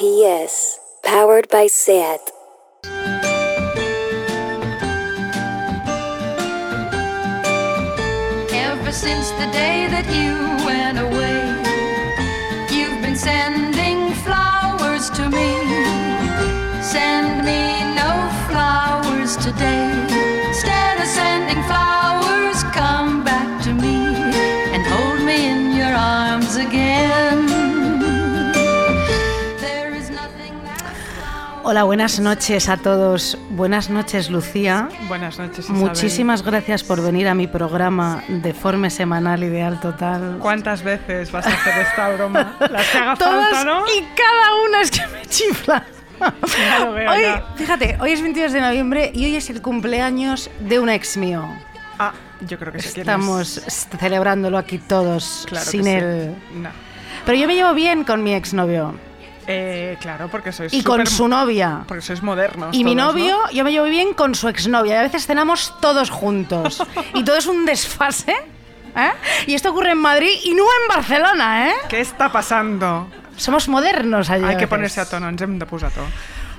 PS, powered by SAT. Ever since the day that you went away, you've been sending flowers to me. Send me no flowers today. Hola, buenas noches a todos. Buenas noches, Lucía. Buenas noches, Isabel. Muchísimas gracias por venir a mi programa Deforme Semanal Ideal Total. ¿Cuántas veces vas a hacer esta broma? Las que haga Todas falta, ¿no? y cada una es que me chifla. Lo veo, hoy, ya. fíjate, hoy es 22 de noviembre y hoy es el cumpleaños de un ex mío. Ah, yo creo que quién Estamos es. celebrándolo aquí todos Claro sin sí. él. No. Pero yo me llevo bien con mi exnovio Eh, claro, porque sois y con su novia. Porque sois modernos Y mi novio, ¿no? yo me llevo bien con su exnovia. Y a veces cenamos todos juntos. y todo es un desfase. ¿eh? Y esto ocurre en Madrid y no en Barcelona, ¿eh? ¿Qué está pasando? Somos modernos allí. Hay que ponerse a tono, ens hem de posar a tono.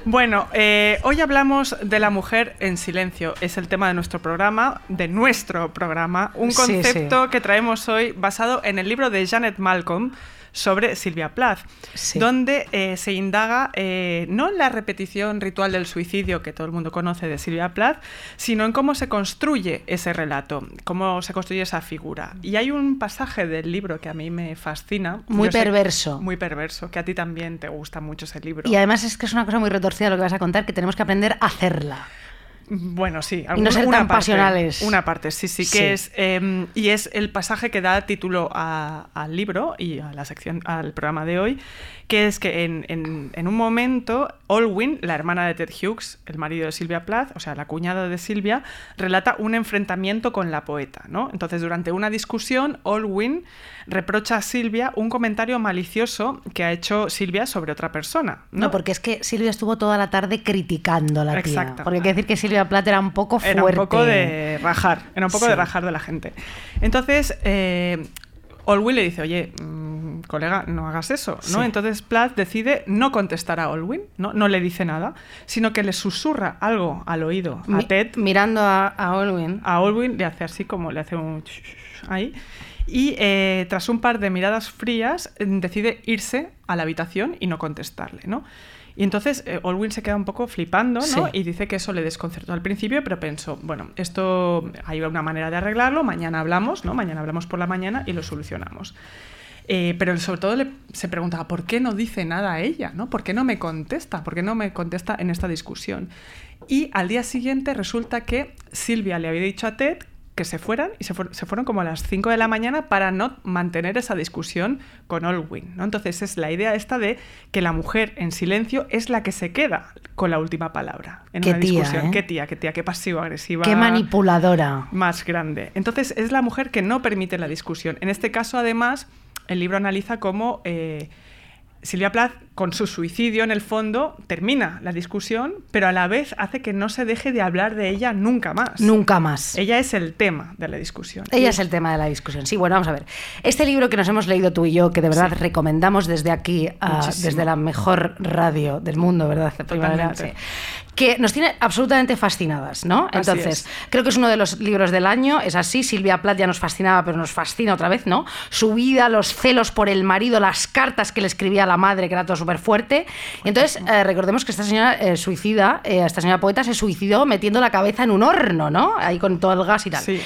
Bueno, eh, hoy hablamos de la mujer en silencio. Es el tema de nuestro programa, de nuestro programa. Un Sí, concepto sí. que traemos hoy basado en el libro de Janet Malcolm sobre Silvia Plath, Sí. donde eh, se indaga eh, no en la repetición ritual del suicidio que todo el mundo conoce de Silvia Plath, sino en cómo se construye ese relato, cómo se construye esa figura. Y hay un pasaje del libro que a mí me fascina. Muy Yo sé- perverso. muy perverso, que a ti también te gusta mucho ese libro. Y además es que es una cosa muy retorcida lo que vas a contar, que tenemos que aprender a hacerla. Bueno, sí. Y no ser una tan parte, pasionales. Una parte, sí, sí, que Sí. es. eh, y es el pasaje que da título a- al libro y a la sección, al programa de hoy, que es que en, en- en un momento, Olwyn, la hermana de Ted Hughes, el marido de Silvia Plath, o sea, la cuñada de Silvia, relata un enfrentamiento con la poeta, ¿no? Entonces, durante una discusión, Olwyn reprocha a Silvia un comentario malicioso que ha hecho Silvia sobre otra persona. No, ¿no? porque es que Silvia estuvo toda la tarde criticando a la tía. Exacto. Porque hay que decir que Silvia Plath era un poco fuerte. Era un poco de rajar, era un poco Sí. de rajar de la gente. Entonces, eh, Olwyn le dice, oye, mm, colega, no hagas eso, ¿no? Sí. Entonces Plath decide no contestar a Olwyn, ¿no? no le dice nada, sino que le susurra algo al oído a Mi- Ted. Mirando a, a Olwyn. A Olwyn le hace así como le hace un ahí. Y eh, tras un par de miradas frías, eh, decide irse a la habitación y no contestarle, ¿no? Y entonces eh, Olwyn se queda un poco flipando, ¿no? Sí. Y dice que eso le desconcertó al principio, pero pensó, bueno, esto hay una manera de arreglarlo, mañana hablamos, ¿no? Mañana hablamos por la mañana y lo solucionamos. Eh, pero sobre todo le- se preguntaba, ¿por qué no dice nada a ella? ¿no? ¿Por qué no me contesta? ¿Por qué no me contesta en esta discusión? Y al día siguiente resulta que Silvia le había dicho a Ted que se fueran y se, fuer- se fueron como a las 5 de la mañana para no mantener esa discusión con Olwyn. ¿no? Entonces es la idea esta de que la mujer en silencio es la que se queda con la última palabra en Qué una tía, discusión. ¿eh? Qué tía, qué tía, qué pasivo-agresiva Qué manipuladora. más grande. Entonces, es la mujer que no permite la discusión. En este caso, además, el libro analiza cómo eh, Silvia Plath, con su suicidio, en el fondo, termina la discusión, pero a la vez hace que no se deje de hablar de ella nunca más. Nunca más. Ella es el tema de la discusión. Ella es el tema de la discusión. Sí, bueno, vamos a ver. Este libro que nos hemos leído tú y yo, que de verdad Sí. recomendamos desde aquí, a- Muchísimo. desde la mejor radio del mundo, ¿verdad? Primavera, Totalmente. sí. Que nos tiene absolutamente fascinadas, ¿no? Así Entonces, es. creo que es uno de los libros del año. Es así, Silvia Plath ya nos fascinaba, pero nos fascina otra vez, ¿no? Su vida, los celos por el marido, las cartas que le escribía a la madre, que era todo súper fuerte. Y entonces, eh, recordemos que esta señora eh, suicida, eh, esta señora poeta se suicidó metiendo la cabeza en un horno, ¿no? Ahí con todo el gas y tal. Sí.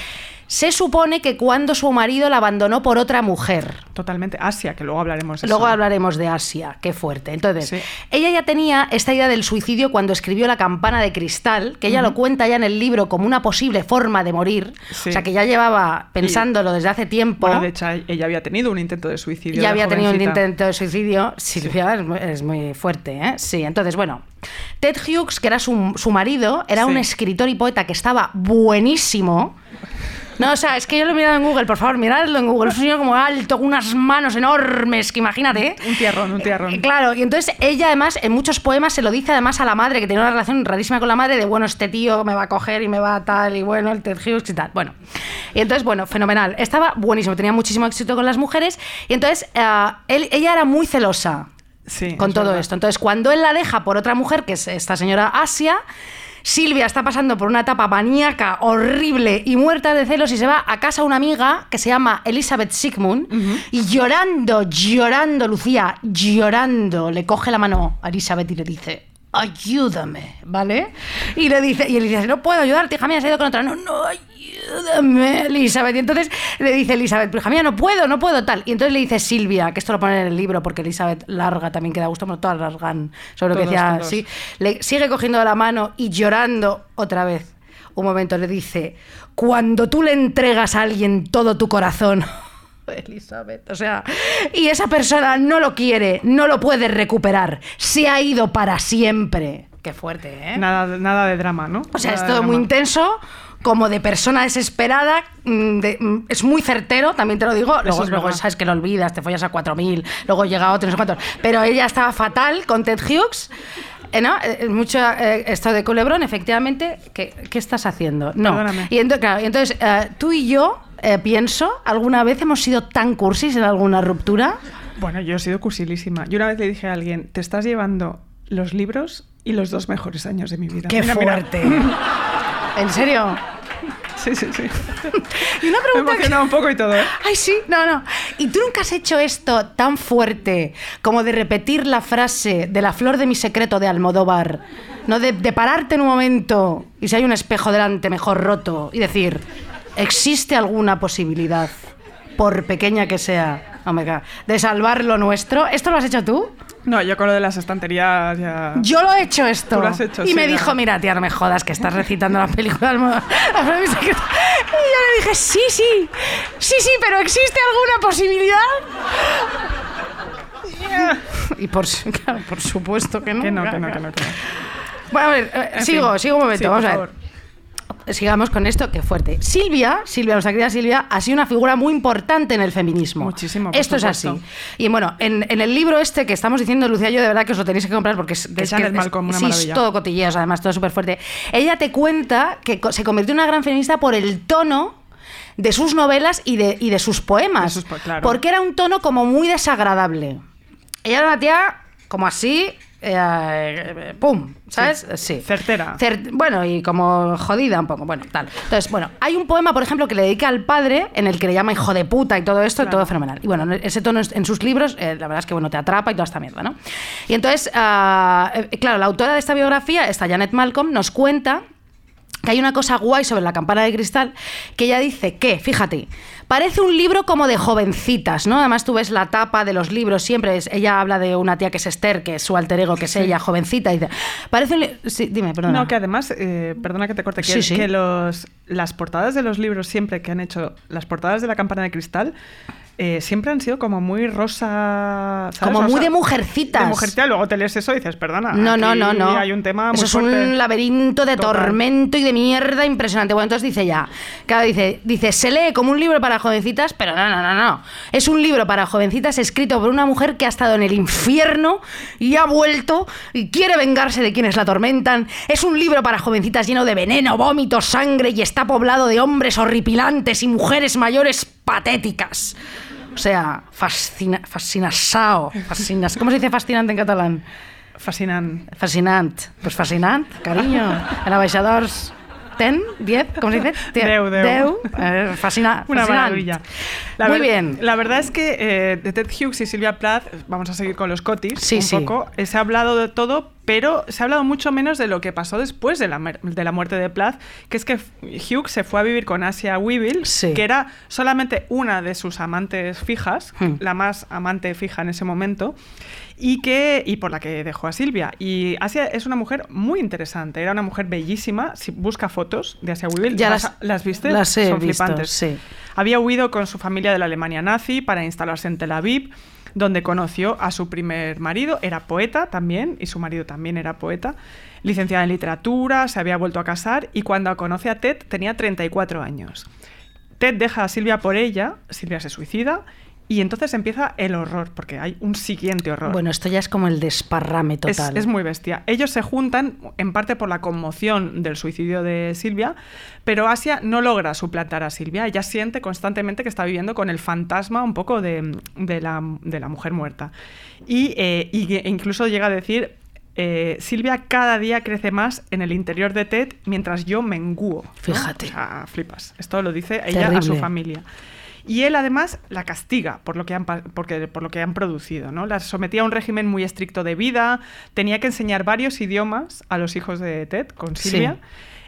Se supone que cuando su marido la abandonó por otra mujer. Totalmente. Asia, que luego hablaremos de Luego eso. hablaremos de Asia, qué fuerte. Entonces, Sí. ella ya tenía esta idea del suicidio cuando escribió La campana de cristal, que ella lo cuenta ya en el libro como una posible forma de morir. Sí. O sea, que ya llevaba pensándolo desde hace tiempo. Bueno, de hecho, ella había tenido un intento de suicidio. ya había tenido un intento de suicidio. Silvia es, muy, es muy fuerte, ¿eh? Sí, entonces, bueno. Ted Hughes, que era su, su marido, era Sí. un escritor y poeta que estaba buenísimo. No, o sea, es que yo lo he mirado en Google, por favor, miradlo en Google. Es un señor como alto, con unas manos enormes, que imagínate. Un tierrón, un tierrón. Eh, Claro, y entonces ella además en muchos poemas se lo dice además a la madre, que tenía una relación rarísima con la madre, de bueno, este tío me va a coger y me va a tal, y bueno, el Ted Hughes y tal. Bueno, y entonces, bueno, fenomenal. Estaba buenísimo, tenía muchísimo éxito con las mujeres, y entonces eh, él- ella era muy celosa. Sí, con todo verdad. esto. Entonces, cuando él la deja por otra mujer, que es esta señora Asia, Silvia está pasando por una etapa maníaca, horrible y muerta de celos y se va a casa de una amiga que se llama Elizabeth Sigmund y llorando, llorando, Lucía, llorando, le coge la mano a Elizabeth y le dice, ayúdame, ¿vale? Y le dice, y él dice, no puedo ayudarte, hija mía, se ha ido con otra. No, no, ayúdame, Elizabeth. Y entonces le dice Elizabeth, pero hija mía, no puedo, no puedo, tal. Y entonces le dice Silvia, que esto lo pone en el libro porque Elizabeth larga también queda gusto, bueno, todas largan sobre lo que Todos, decía, todos. sí. Le sigue cogiendo la mano y llorando otra vez. Un momento le dice, cuando tú le entregas a alguien todo tu corazón, Elizabeth, o sea, y esa persona no lo quiere, no lo puede recuperar, se ha ido para siempre. Qué fuerte, ¿eh? Nada, nada de drama, ¿no? O sea, Nada es todo muy intenso, como de persona desesperada, mm, de- mm, es muy certero, también te lo digo. Luego, es luego sabes que lo olvidas, te follas a 4.000, luego llega otro, no sé cuántos. Pero ella estaba fatal con Ted Hughes. Eh, ¿no? Eh, mucho eh, esto de culebrón, efectivamente, ¿qué, qué estás haciendo? No. Perdóname. Y ento- claro, y entonces, eh, tú y yo, eh, pienso, ¿alguna vez hemos sido tan cursis en alguna ruptura? Bueno, yo he sido cursilísima. Yo una vez le dije a alguien, te estás llevando los libros y los dos mejores años de mi vida. ¡Qué Mira, mira. fuerte! ¿En serio? Sí, sí, sí. Y una Me pregunta que- emocionado un poco y todo, ¿eh? Ay, sí, no, no. ¿Y tú nunca has hecho esto tan fuerte como de repetir la frase de la flor de mi secreto de Almodóvar? No, de, de pararte en un momento y si hay un espejo delante, mejor roto, y decir, ¿existe alguna posibilidad, por pequeña que sea, omega, de salvar lo nuestro? ¿Esto lo has hecho tú? No, yo con lo de las estanterías ya... Yo lo he hecho esto. Tú lo has hecho, y sí, me ya. dijo, mira, tía, no me jodas que estás recitando la película de Almodóvar. La flor de mi secreto. Y yo le dije, sí, sí, sí, sí, pero ¿existe alguna posibilidad? Y por, claro, por supuesto que no. Que no, que no, que no, que no. Bueno, a ver, eh, En sigo, fin. sigo un momento, Sí, vamos a ver. favor. Sigamos con esto, que fuerte. Silvia, Silvia, nuestra querida Silvia, ha sido una figura muy importante en el feminismo. Muchísimo, por Esto es así. Y bueno, en, en el libro este que estamos diciendo, Lucía, yo de verdad que os lo tenéis que comprar porque es, De es que es- una sí, es todo cotilleos, además, todo súper fuerte. Ella te cuenta que se convirtió en una gran feminista por el tono de sus novelas y de, y de sus poemas. De sus po- claro. Porque era un tono como muy desagradable. Ella era una tía como así, eh, ¡pum! ¿Sabes? Sí. Certera. Cer- bueno, y como jodida un poco, bueno, tal. Entonces, bueno, hay un poema, por ejemplo, que le dedica al padre, en el que le llama hijo de puta y todo esto, y todo fenomenal. Y bueno, ese tono en sus libros, eh, la verdad es que, bueno, te atrapa y toda esta mierda, ¿no? Y entonces, eh, claro, la autora de esta biografía, esta Janet Malcolm, nos cuenta que hay una cosa guay sobre la campana de cristal que ella dice que, fíjate, parece un libro como de jovencitas, ¿no? Además tú ves la tapa de los libros, siempre es, ella habla de una tía que es Esther, que es su alter ego, que es ella, jovencita, y dice, parece un li- sí, dime, perdona. No, que además, eh, perdona que te corte, que, sí. que los, las portadas de los libros siempre que han hecho, las portadas de la campana de cristal, eh, siempre han sido como muy rosa. ¿sabes? Como muy de mujercitas. De mujercita, luego te lees eso y dices, perdona. No, no, no, no. Hay un tema muy Eso es fuerte. un laberinto de Total. tormento y de mierda impresionante. Bueno, entonces dice ya, claro, dice, dice, se lee como un libro para jovencitas, pero no, no, no, no. Es un libro para jovencitas escrito por una mujer que ha estado en el infierno y ha vuelto y quiere vengarse de quienes la atormentan. Es un libro para jovencitas lleno de veneno, vómito, sangre y está poblado de hombres horripilantes y mujeres mayores patéticas. O sea, fascina, fascinasao, fascinas. ¿Cómo se dice fascinante en catalán? Fascinante. Fascinant. Pues fascinant, cariño. En abaixadors... Ten? Diez? ¿Cómo se dice? Deu, deu. Deu. Eh, fascina- Una maravilla. La Muy bien. La verdad es que eh, de Ted Hughes y Silvia Plath, vamos a seguir con los cotis Sí, un sí. poco. eh, se ha hablado de todo, pero se ha hablado mucho menos de lo que pasó después de la, de la muerte de Plath, que es que Hughes se fue a vivir con Asia Weevil, Sí. que era solamente una de sus amantes fijas, Hmm. la más amante fija en ese momento. Y, que, y por la que dejó a Silvia. Y Asia es una mujer muy interesante, era una mujer bellísima. Si busca fotos de Asia Weevil, Ya las- a- ¿las viste? las he Son visto, flipantes. sí. Había huido con su familia de la Alemania nazi para instalarse en Tel Aviv, donde conoció a su primer marido. Era poeta también, y su marido también era poeta. Licenciada en literatura, se había vuelto a casar y cuando conoce a Ted tenía 34 años. Ted deja a Silvia por ella, Silvia se suicida Y entonces empieza el horror, porque hay un siguiente horror. Bueno, esto ya es como el desparrame Es, total. es muy bestia. Ellos se juntan en parte por la conmoción del suicidio de Silvia, pero Asia no logra suplantar a Silvia. Ella siente constantemente que está viviendo con el fantasma un poco de, de la, de la mujer muerta. Y, eh, y incluso llega a decir, eh, Silvia cada día crece más en el interior de Ted mientras yo menguo. ¿no? Fíjate. O sea, flipas. Esto lo dice ella a su familia. Y él además la castiga por lo que han, porque, por lo que han producido. ¿no? La sometía a un régimen muy estricto de vida, tenía que enseñar varios idiomas a los hijos de Ted con Sí. Silvia,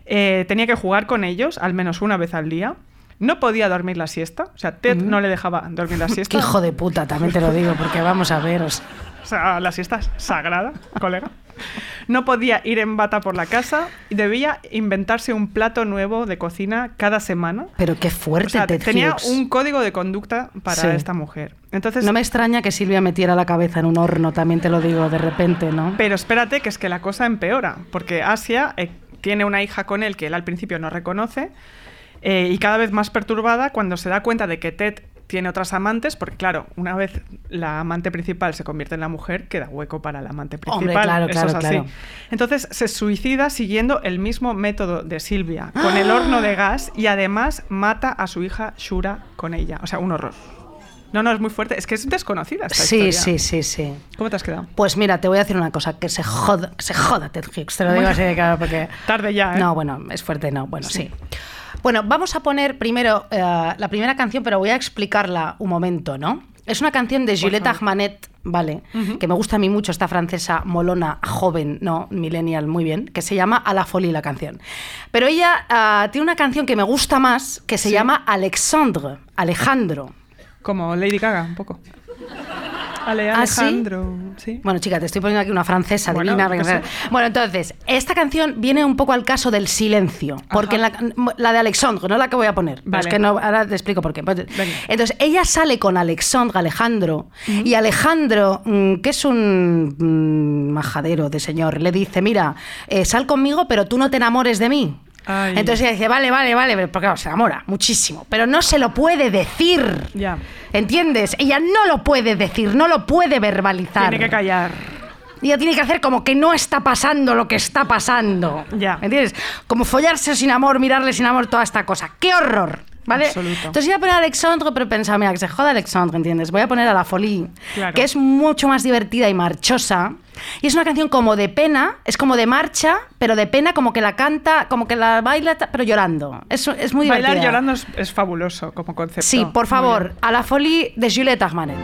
Eh, tenía que jugar con ellos al menos una vez al día. No podía dormir la siesta, o sea, Ted no le dejaba dormir la Qué siesta. hijo de puta, también te lo digo, porque vamos a ver. o sea, O sea, la siesta es sagrada, colega. No podía ir en bata por la casa y debía inventarse un plato nuevo de cocina cada semana. Pero qué O fuerte, sea, Ted tenía Hughes. un código de conducta para Sí. esta mujer. Entonces, No me extraña que Silvia metiera la cabeza en un horno, también te lo digo de repente, ¿no? pero espérate que es que la cosa empeora, porque Asia eh, tiene una hija con él que él al principio no reconoce eh, y cada vez más perturbada cuando se da cuenta de que Ted tiene otras amantes, porque claro, una vez la amante principal se convierte en la mujer, queda hueco para la amante principal. Hombre, claro, Eso claro, es así. claro. Entonces se suicida siguiendo el mismo método de Silvia, con el horno de gas y además mata a su hija Shura con ella. O sea, un horror. No, no, es muy fuerte. Es que es desconocida esta Sí, historia. sí, sí, sí. ¿Cómo te has quedado? Pues mira, te voy a decir una cosa, que se joda, que se joda Ted Hughes, te lo digo así de claro, porque... Tarde ya, ¿eh? No, bueno, es fuerte, no, bueno, sí. Bueno, vamos a poner primero eh, la primera canción, pero voy a explicarla un momento, ¿no? Es una canción de Juliette Armanet, ¿vale? Que me gusta a mí mucho, esta francesa molona, joven, no, millennial, muy bien, que se llama A la folie la canción. Pero ella ah, tiene una canción que me gusta más, que se llama Alexandre, Alejandro. Como Lady Gaga, un poco. Ale, ¿Ah, sí? Alejandro. sí? Bueno, chica, te estoy poniendo aquí una francesa Bueno, divina. Bueno, entonces, esta canción viene un poco al caso del silencio. Porque en la, la de Alexandre, no la que voy a poner. Vale. Es que no, ahora te explico por qué. Pues. Entonces, ella sale con Alexandre, Alejandro, y Alejandro, mm, que es un mm, majadero de señor, le dice, mira, eh, sal conmigo, pero tú no te enamores de mí. Ay. Entonces ella dice, vale, vale, vale, porque claro, se enamora muchísimo, pero no se lo puede decir. Ya. ¿Entiendes? Ella no lo puede decir, no lo puede verbalizar. Tiene que callar. Ella tiene que hacer como que no está pasando lo que está pasando. Ya. ¿Entiendes? Como follarse sin amor, mirarle sin amor, toda esta cosa. ¡Qué horror! ¿Vale? Absoluto. Entonces iba a poner a Alexandre, pero pensaba, mira, que se joda Alexandre, ¿entiendes? Voy a poner a La Folie, Claro. que es mucho más divertida y marchosa. Y es una canción como de pena, es como de marcha, pero de pena como que la canta, como que la baila, pero llorando. Es, es muy divertida. Bailar llorando es, es fabuloso como concepto. Sí, por favor, a La Folie de Juliette Armanet.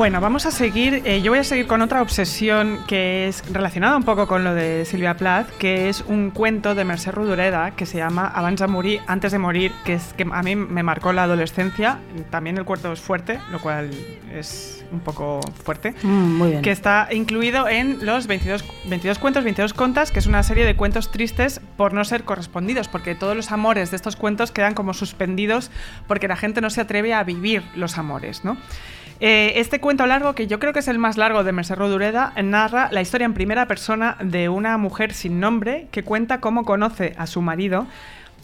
Bueno, vamos a seguir. eh, yo voy a seguir con otra obsesión que es relacionada un poco con lo de Silvia Plath, que es un cuento de Mercè Rodoreda que se llama Abans de morir, antes de morir, que es que a mí me marcó la adolescencia. También el cuento es fuerte, lo cual es un poco fuerte. Mm, muy bien. Que está incluido en los 22, 22 cuentos, 22 contas, que es una serie de cuentos tristes por no ser correspondidos, porque todos los amores de estos cuentos quedan como suspendidos porque la gente no se atreve a vivir los amores, ¿no? Eh, este cuento largo, que yo creo que es el más largo de Mercè Rodoreda, narra la historia en primera persona de una mujer sin nombre que cuenta cómo conoce a su marido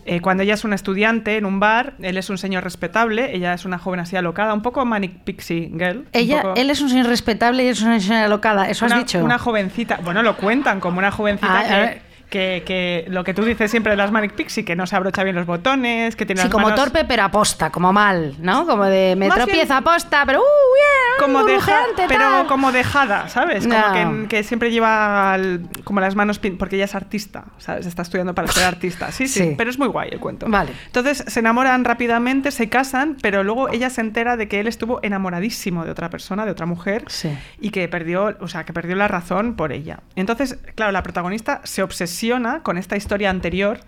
eh, cuando ella es una estudiante en un bar, él es un señor respetable, ella es una joven así alocada, un poco Manic Pixie Girl. Ella, poco- él es un señor respetable y es una señora alocada. ¿Eso has dicho? Una jovencita, bueno, lo cuentan como una jovencita Ah, que, que, que lo que tú dices siempre de las Manic Pixie, que no se abrocha bien los botones, que tiene Sí, las como manos torpe pero aposta, como mal, ¿no? Como de me Más tropiezo bien- aposta, pero ¡uh, bien! como deja, pero tal. como dejada, ¿sabes? Como No. que, que siempre lleva como las manos pin- porque ella es artista, ¿sabes? Está estudiando para ser artista. Sí, sí, Sí. pero es muy guay el cuento. Vale. Entonces se enamoran rápidamente, se casan, pero luego ella se entera de que él estuvo enamoradísimo de otra persona, de otra mujer, Sí. y que perdió, o sea, que perdió la razón por ella. Entonces, claro, la protagonista se obsesiona con esta historia anterior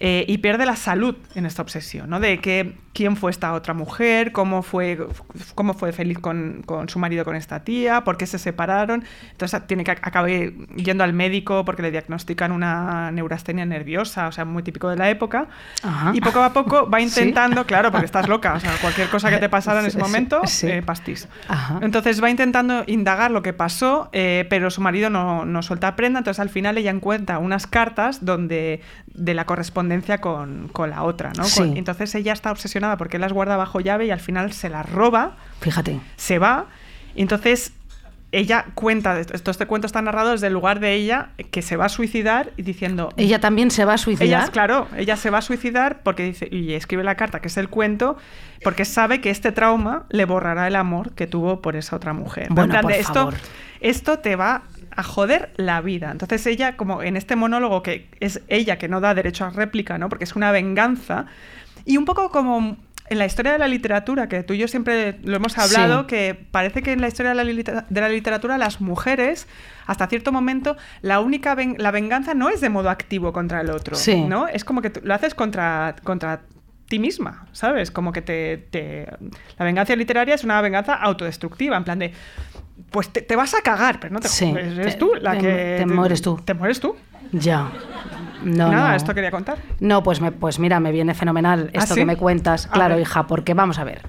eh, y pierde la salud en esta obsesión, ¿no? De que quién fue esta otra mujer, cómo fue, cómo fue feliz con, con su marido con esta tía, por qué se separaron. Entonces tiene que acabar yendo al médico porque le diagnostican una neurastenia nerviosa, o sea, muy típico de la época. Ajá. Y poco a poco va ¿Sí? intentando, claro, porque estás loca, o sea, cualquier cosa que te pasara en ese Sí, momento, sí. eh, pastís. Ajá. Entonces va intentando indagar lo que pasó, eh, pero su marido no, no suelta prenda, entonces al final ella encuentra unas cartas donde de la correspondencia con, con la otra, ¿no? Sí. Con- entonces ella está obsesionada porque él las guarda bajo llave y al final se las roba, Fíjate. se va, y entonces ella cuenta, esto este cuento está narrado desde el lugar de ella, que se va a suicidar y diciendo... Ella también se va a suicidar. Ella, claro, ella se va a suicidar porque dice, y escribe la carta, que es el cuento, porque sabe que este trauma le borrará el amor que tuvo por esa otra mujer. En Bueno, plan por esto, favor. esto te va a joder la vida. Entonces ella, como en este monólogo que es ella que no da derecho a réplica, ¿no? Porque es una venganza, y un poco como en la historia de la literatura, que tú y yo siempre lo hemos hablado, Sí. que parece que en la historia de la, litera- de la literatura las mujeres, hasta cierto momento, la única ven- la venganza no es de modo activo contra el otro, Sí. ¿no? Es como que lo haces contra, contra ti misma, ¿sabes? Como que te, te- La venganza literaria es una venganza autodestructiva, en plan de... Pues te, te vas a cagar, pero no te Sí, eres te- tú la te- que... te mueres tú. Te mueres tú. Ya. No, Nada, no. esto quería contar. No, pues, me, pues mira, me viene fenomenal ¿Ah, esto sí? que me cuentas. Claro, hija, porque vamos a ver.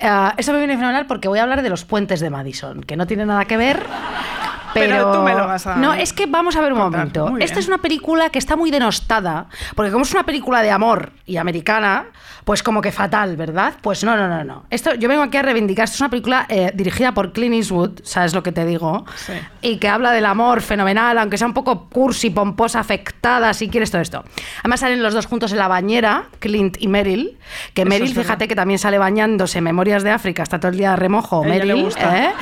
Ah, esto me viene fenomenal porque voy a hablar de los puentes de Madison, que no tiene nada que ver. Pero, Pero tú me lo vas a No, es que vamos a ver un contar. momento. Muy Esta bien. es una película que está muy denostada, porque como es una película de amor y americana, pues como que fatal, ¿verdad? Pues no, no, no, no. Esto, yo vengo aquí a reivindicar. Esto es una película eh, dirigida por Clint Eastwood, ¿sabes lo que te digo? Sí. y que habla del amor fenomenal, aunque sea un poco cursi, pomposa, afectada, si quieres todo esto. Además salen los dos juntos en la bañera, Clint y Meryl, que Eso Meryl, fíjate que también sale bañándose en Memorias de África, está todo el día de remojo, le Meryl, gusta. ¿eh?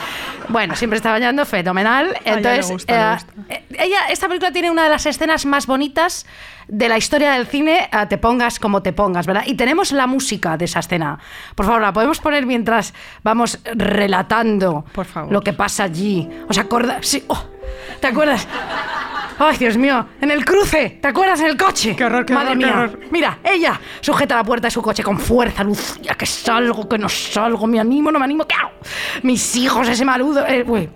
Bueno, siempre está bañando, fenomenal. Entonces, gusta, le eh, gusta. eh, ella, esta película tiene una de las escenas más bonitas de la historia del cine, eh, te pongas como te pongas, ¿verdad? Y tenemos la música de esa escena. Por favor, la podemos poner mientras vamos relatando Por favor. lo que pasa allí. ¿Os acordáis? Sí. oh, ¿Te acuerdas? Ay, Dios mío, en el cruce, ¿te acuerdas en el coche? Qué horror, qué Madre horror, qué mía. horror. Mira, ella sujeta la puerta de su coche con fuerza, Lucía, que salgo, que no salgo, me animo, no me animo, ¿qué hago? Mis hijos, ese marudo, eh,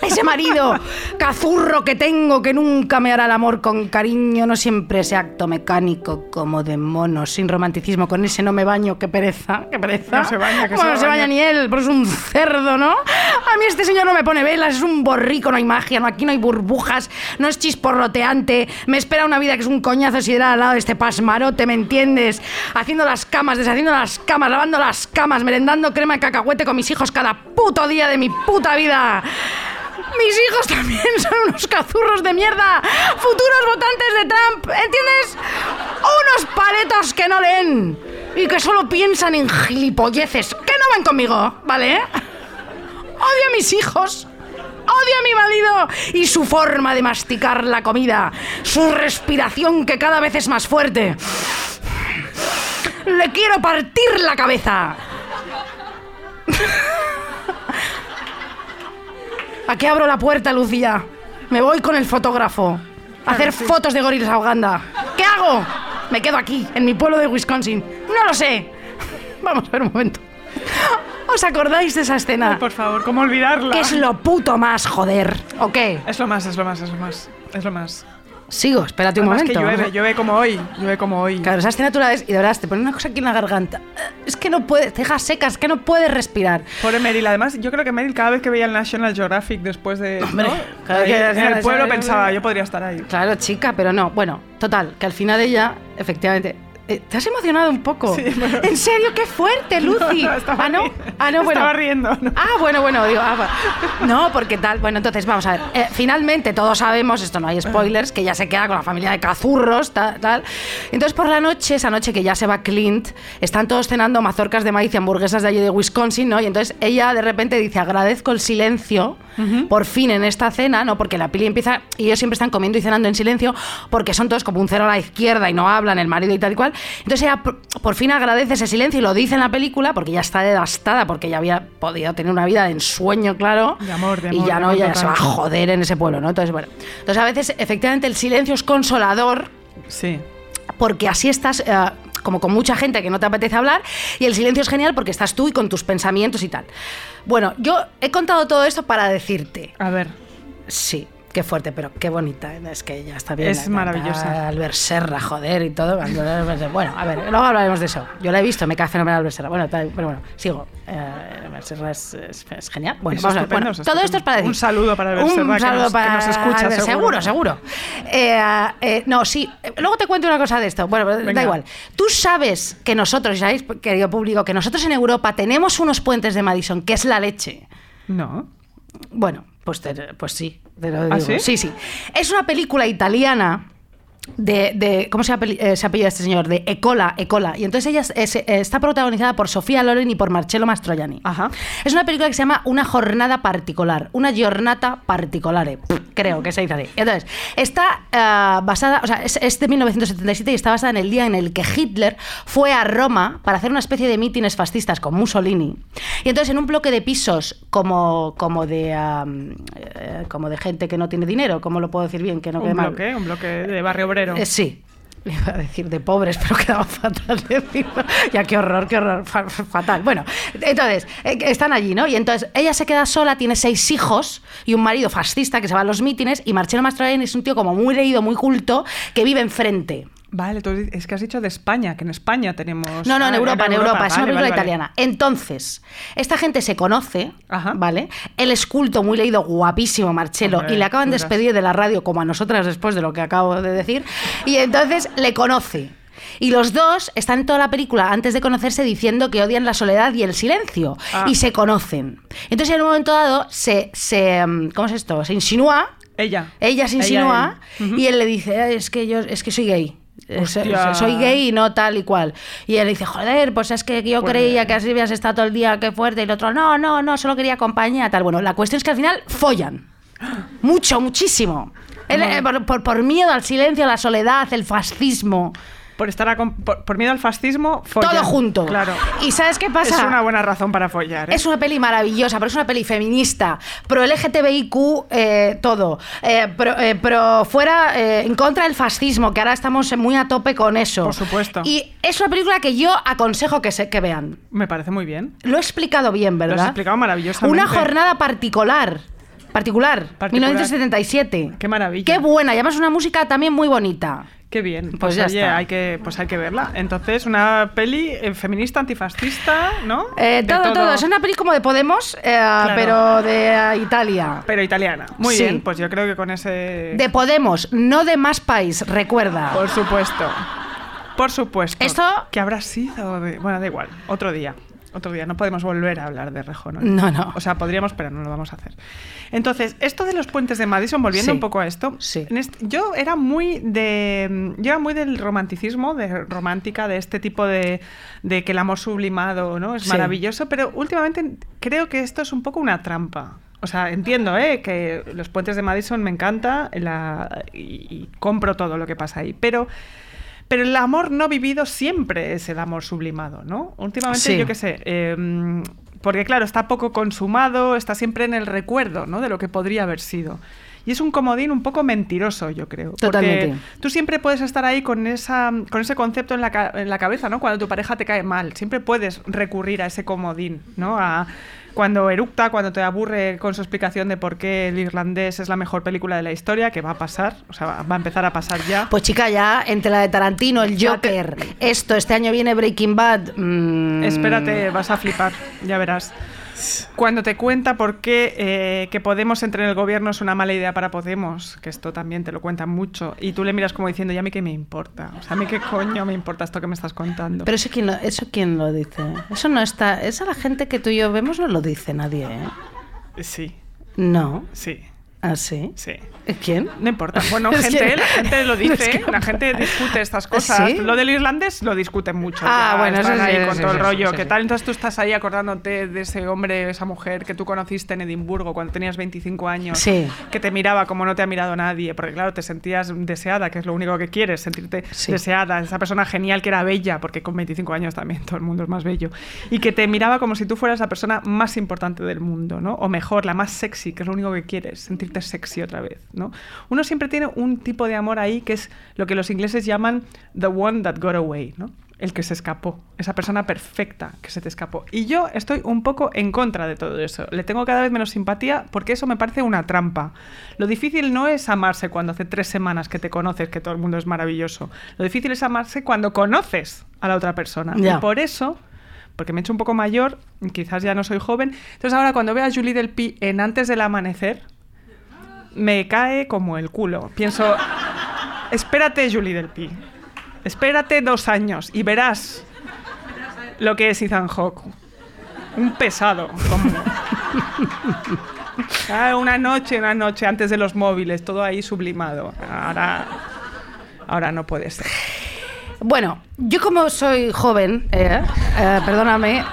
ese marido cazurro que tengo que nunca me hará el amor con cariño, no siempre ese acto mecánico como de mono, sin romanticismo, con ese no me baño, qué pereza, qué pereza. No se baña, que Bueno, se no se baña. baña ni él, pero es un cerdo, ¿no? A mí este señor no me pone velas, es un borrico, no hay magia, no, aquí no hay burbujas, no es chisporroteante, me espera una vida que es un coñazo sideral al lado de este pasmarote, ¿me entiendes? Haciendo las camas, deshaciendo las camas, lavando las camas, merendando crema de cacahuete con mis hijos cada puto día de mi puta vida. Mis hijos también son unos cazurros de mierda, futuros votantes de Trump, ¿entiendes? Unos paletos que no leen y que solo piensan en gilipolleces, que no van conmigo, ¿vale? Odio a mis hijos. Odio a mi marido y su forma de masticar la comida, su respiración que cada vez es más fuerte. Le quiero partir la cabeza. ¿A qué abro la puerta, Lucía? Me voy con el fotógrafo. A hacer fotos de gorilas a Uganda. ¿Qué hago? Me quedo aquí, en mi pueblo de Wisconsin. No lo sé. Vamos a ver un momento. ¿Os acordáis de esa escena? Por favor, ¿cómo olvidarla? ¿Qué es lo puto más, joder? ¿O qué? Es lo más, es lo más, es lo más. Es lo más. Sigo, espérate un Además momento. que llueve, llueve como hoy. Llueve como hoy. Claro, esa escena tú la ves y de verdad te pone una cosa aquí en la garganta. Es que no puedes, te dejas secas, es que no puedes respirar. Pobre Meryl. Además, yo creo que Meryl cada vez que veía el National Geographic después de... Hombre, ¿no? cada vez Ahí que- en el pueblo pensaba, yo podría estar ahí. Claro, chica, pero no. Bueno, total, que al final ella, efectivamente. Eh, ¿Te has emocionado un poco? Sí, bueno. ¿En serio? ¡Qué fuerte, Lucy! No, ah, no. Ah, no, bueno. estaba riendo, no. Ah, bueno, bueno, digo, ah, va. No, porque tal. Bueno, entonces, vamos a ver. Eh, finalmente, todos sabemos, esto no hay spoilers, que ya se queda con la familia de cazurros, tal, tal. Entonces, por la noche, esa noche que ya se va Clint, están todos cenando mazorcas de maíz y hamburguesas de allí de Wisconsin, ¿no? Y entonces ella de repente dice, agradezco el silencio, por fin en esta cena, ¿no? Porque la peli empieza, y ellos siempre están comiendo y cenando en silencio, porque son todos como un cero a la izquierda y no hablan, el marido y tal y cual. Entonces ella por, fin agradece ese silencio y lo dice en la película, porque ya está devastada, porque ya había podido tener una vida de ensueño, claro. De amor, de Y amor, ya de no, ya total. se va a joder en ese pueblo, ¿no? Entonces, bueno. Entonces a veces, efectivamente, el silencio es consolador Sí. porque así estás eh, como con mucha gente que no te apetece hablar y el silencio es genial porque estás tú y con tus pensamientos y tal. Bueno, yo he contado todo esto para decirte, A ver. sí, qué fuerte, pero qué bonita, ¿eh? es que ya está bien. Es maravillosa. Albert Serra, joder, y todo. Bueno, a ver, luego hablaremos de eso. Yo la he visto, me cae fenomenal Albert Serra. Bueno, tal, pero bueno, sigo. Eh, Albert Serra es, es- es genial. Bueno, vamos a ver. Bueno, todo esto es para decir. Un saludo para Albert Un Serra, que saludo nos- que para nos escucha, Albert, seguro. seguro, seguro. Eh, eh, no, sí. Luego te cuento una cosa de esto. Bueno, pero da Venga. igual. Tú sabes que nosotros, y sabéis, querido público, que nosotros en Europa tenemos unos puentes de Madison, que es la leche. No. Bueno, pues, te- pues sí. te lo ¿Ah, digo. sí? Sí, sí. Es una película italiana. De, de- ¿Cómo se, apeli- eh, se apellida este señor? De Ecola, Ecola. Y entonces ella es- es- está protagonizada por Sofía Loren y por Marcello Mastroianni. Ajá. Es una película que se llama Una jornada particular, una giornata particolare, creo que se dice así. Entonces, está eh, basada, o sea, es, es de 1977 y está basada en el día en el que Hitler fue a Roma para hacer una especie de mítines fascistas con Mussolini. Y entonces, en un bloque de pisos como, como, de, eh, como de gente que no tiene dinero, ¿cómo lo puedo decir bien? Que no quede un mal. bloque, un bloque de barrio obrero. Eh, iba a decir de pobres, pero quedaba fatal. Ya, qué horror, qué horror. fa- Fatal. Bueno, entonces, eh, están allí, ¿no? Y entonces ella se queda sola, tiene seis hijos y un marido fascista que se va a los mítines. Y Marcelo Mastroianni es un tío como muy leído, muy culto, que vive enfrente. Vale, tú es que has dicho de España, que en España tenemos... No, no, en Ah, Europa, en Europa. Es una Vale, película vale, vale. italiana. Entonces, esta gente se conoce, Ajá. ¿vale? Él es culto, muy leído, guapísimo, Marcelo, y le acaban de despedir de la radio, como a nosotras después de lo que acabo de decir, y entonces le conoce. Y los dos están toda la película antes de conocerse diciendo que odian la soledad y el silencio. Ah. Y se conocen. Entonces en un momento dado se, se mm, ¿cómo es esto? Se insinúa Ella. ella se Ella, insinúa y él le dice, "Eh, es que yo es que soy gay. Eh, so- Hostia. Soy gay y no tal y cual. Y él dice, joder, pues es que yo Pues- creía que así habías estado todo el día, qué fuerte. Y el otro, no, no, no, solo quería compañía, tal. Bueno, la cuestión es que al final follan. Mucho, muchísimo. Él, eh, por, por- por miedo al silencio, a la soledad, el fascismo. Por, estar por, por miedo al fascismo, follan. Todo junto. Claro. ¿Y sabes qué pasa? Es una buena razón para follar. ¿eh? Es una peli maravillosa, pero es una peli feminista, pro LGTBIQ, eh, todo. Eh, pro, eh, pro fuera, eh, en contra del fascismo, que ahora estamos muy a tope con eso. Por supuesto. Y es una película que yo aconsejo que, se, que vean. Me parece muy bien. Lo he explicado bien, ¿verdad? Lo has explicado maravillosamente. Una jornada particular. Particular, Particular. 1977. Qué maravilla. Qué buena, y además una música también muy bonita. Qué bien. Pues Pues, ya oye, está. hay que, pues hay que verla. Entonces, una peli eh, feminista, antifascista, ¿no? Eh, todo, todo, Es una peli como de Podemos, eh, pero de Italia. Pero italiana. Muy Sí. bien, pues yo creo que con ese... De Podemos, no de más país, recuerda. Por supuesto. Por supuesto. Esto- Que habrá sido... de- Bueno, da igual. Otro día. Otro día. No podemos volver a hablar de Rejón. No, no. O sea, podríamos, pero no lo vamos a hacer. Entonces, esto de los puentes de Madison, volviendo Sí. un poco a esto. Sí. en este- yo era muy de... Yo era muy del romanticismo, de romántica, de este tipo de, de que el amor sublimado, ¿no? Es Sí. maravilloso, pero últimamente creo que esto es un poco una trampa. O sea, entiendo ¿eh? que los puentes de Madison me encanta la- y, y compro todo lo que pasa ahí, pero, pero el amor no vivido siempre es el amor sublimado, ¿no? Últimamente, Sí. yo qué sé, eh, Porque claro, está poco consumado, está siempre en el recuerdo ¿no? de lo que podría haber sido. Y es un comodín un poco mentiroso, yo creo. Porque Totalmente. tú siempre puedes estar ahí con, esa, con ese concepto en la, en la cabeza, ¿no? Cuando tu pareja te cae mal. Siempre puedes recurrir a ese comodín, ¿no? A, cuando eructa, cuando te aburre con su explicación de por qué el irlandés es la mejor película de la historia, que va a pasar, o sea, va a empezar a pasar ya. Pues chica, ya entre la de Tarantino, el Joker, esto, este año viene Breaking Bad. mm, Espérate, vas a flipar, ya verás. Cuando te cuenta por qué eh, que Podemos entre en el gobierno es una mala idea para Podemos, que esto también te lo cuentan mucho, y tú le miras como diciendo, ¿y a mí qué me importa? O sea, ¿a mí qué coño me importa esto que me estás contando? Pero eso quién, lo, eso quién lo dice. Eso no está. Esa la gente que tú y yo vemos no lo dice nadie, ¿eh? Sí, No. sí, ¿Ah, sí? sí. ¿Quién? No importa. Bueno, Es gente, que- la gente lo es dice, que- la gente discute estas cosas. ¿Sí? Lo del irlandés lo discuten mucho. Ah, ya bueno, están eso ahí sí, con sí, todo el rollo. ¿Qué tal? Entonces tú estás ahí acordándote de ese hombre, esa mujer que tú conociste en Edimburgo cuando tenías 25 años, que te miraba como no te ha mirado nadie, porque claro, te sentías deseada, que es lo único que quieres, sentirte deseada. Esa persona genial que era bella, porque con 25 años también todo el mundo es más bello, y que te miraba como si tú fueras la persona más importante del mundo, ¿no? O mejor, la más sexy, que es lo único que quieres, sentirte sexy otra vez, ¿no? Uno siempre tiene un tipo de amor ahí que es lo que los ingleses llaman the one that got away, ¿no? El que se escapó, esa persona perfecta que se te escapó. Y yo estoy un poco en contra de todo eso. Le tengo cada vez menos simpatía porque eso me parece una trampa. Lo difícil no es amarse cuando hace tres semanas que te conoces, que todo el mundo es maravilloso. Lo difícil es amarse cuando conoces a la otra persona. Y por eso porque me he hecho un poco mayor, quizás ya no soy joven. Entonces ahora cuando veo a Julie Del Pi en Antes del Amanecer, me cae como el culo. Pienso, espérate Julie Del Pi, espérate dos años y verás lo que es Ethan Hawke. Un pesado, como... Ah, una noche, una noche antes de los móviles, todo ahí sublimado. Ahora, ahora no puede ser. Bueno, yo como soy joven, eh, eh, perdóname.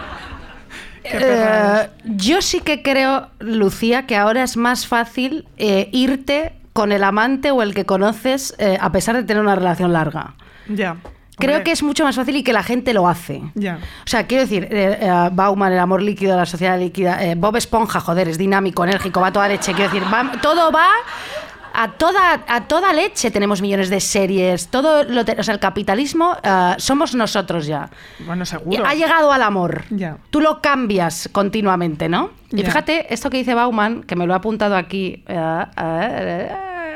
Eh, yo sí que creo, Lucía, que ahora es más fácil eh, irte con el amante o el que conoces eh, a pesar de tener una relación larga. Ya. Creo Hombre, que es mucho más fácil y que la gente lo hace. Ya. O sea, quiero decir, eh, eh, Bauman, el amor líquido, la sociedad líquida, eh, Bob Esponja, joder, es dinámico, enérgico, va toda leche. Quiero decir, va- todo va a toda, a toda leche. Tenemos millones de series, todo lo te- o sea, el capitalismo eh, somos nosotros ya. Bueno, Y seguro. Ha llegado al amor. Ya. Tú lo cambias continuamente, ¿no? Y Ya. fíjate, esto que dice Bauman, que me lo ha apuntado aquí. eh, eh, eh,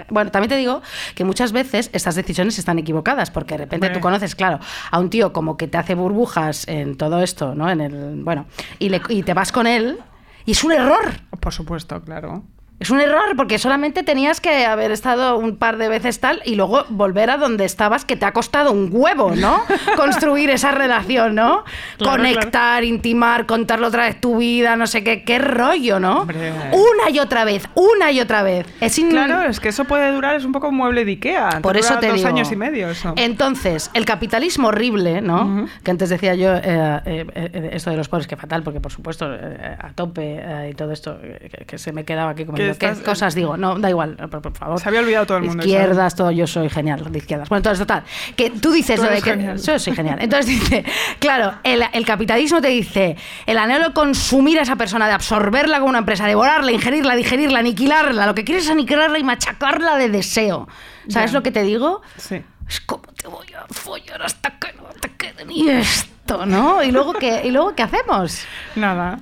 bueno, también te digo que muchas veces estas decisiones están equivocadas, porque de repente Hombre. tú conoces, claro, a un tío como que te hace burbujas en todo esto, ¿no? En el, bueno, y, le- y te vas con él, y es un error. Por supuesto, claro. Es un error porque solamente tenías que haber estado un par de veces tal y luego volver a donde estabas, que te ha costado un huevo, ¿no? Construir esa relación, ¿no? Claro, Conectar, intimar, contarle otra vez tu vida, no sé qué, qué rollo, ¿no? Hombre. Una y otra vez, una y otra vez. Es in- Claro, es que eso puede durar, es un poco un mueble de Ikea. por Te eso te dos digo. años y medio eso. Entonces, el capitalismo horrible, ¿no? Que antes decía yo, eh, eh, eh, esto de los pobres, que fatal, porque por supuesto, eh, a tope y todo esto, que, que se me quedaba aquí como ¿qué estás- cosas digo? No, da igual, por, por favor. Se había olvidado todo el mundo, Izquierdas, todo, yo soy genial, de izquierdas. Bueno, entonces, total, que tú dices Tú lo de eres que. genial. Yo soy genial. Entonces dice, claro, el, el capitalismo te dice, el anhelo de consumir a esa persona, de absorberla como una empresa, devorarla, ingerirla, digerirla, aniquilarla, lo que quieres es aniquilarla y machacarla de deseo. ¿Sabes Ya. lo que te digo? Sí. Es como te voy a follar hasta que no te quede ni esto, ¿no? ¿Y luego qué, ¿y luego qué hacemos? Nada.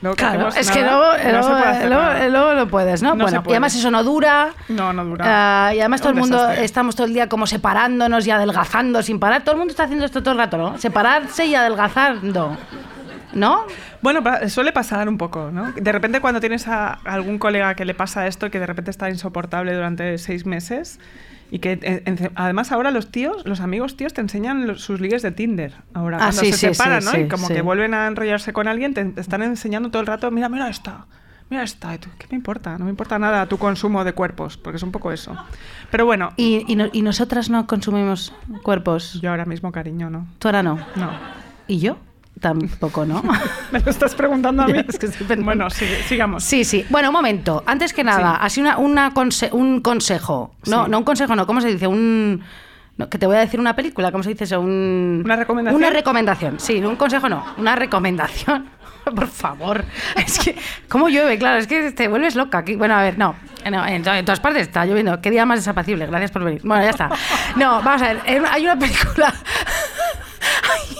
Luego, ¿qué Claro, es que luego, No luego, lo puedes, ¿no? No bueno, y puede. además eso no dura. No, no dura. Ah, y además todo el Un mundo, desastre. estamos todo el día como separándonos y adelgazando sin parar. Todo el mundo está haciendo esto todo el rato, ¿no? Separarse y adelgazando. ¿No? Bueno, suele pasar un poco, ¿no? De repente cuando tienes a algún colega que le pasa esto, que de repente está insoportable durante seis meses y que en- en- además ahora los tíos, los amigos tíos te enseñan los- sus ligues de Tinder. Ahora Ah, cuando sí, se sí, separan, sí, ¿no? y como que vuelven a enrollarse con alguien, te, te están enseñando todo el rato, mira, mira esta. Mira esta, y tú, ¿qué me importa? No me importa nada tu consumo de cuerpos, porque es un poco eso. Pero bueno, Y, y, no- y nosotras no consumimos cuerpos. yo ahora mismo, cariño, no. Tú ahora no. No. ¿Y yo? Tampoco, ¿no? ¿Me lo estás preguntando a mí? Es que estoy pensando. Bueno, sigue- sigamos. Sí, sí. Bueno, un momento. Antes que nada, Sí. así una, una conse- un consejo. No, Sí. no un consejo, no. ¿Cómo se dice? Un... no, que te voy a decir una película. ¿Cómo se dice eso? Un... ¿Una recomendación? Una recomendación. Sí, un consejo no. Una recomendación. Por favor. Es que, ¿cómo llueve? Claro, es que te vuelves loca aquí. Bueno, a ver, no. no, en, to- en todas partes está lloviendo. Qué día más desapacible. Gracias por venir. Bueno, ya está. No, vamos a ver. Hay una película. Ay,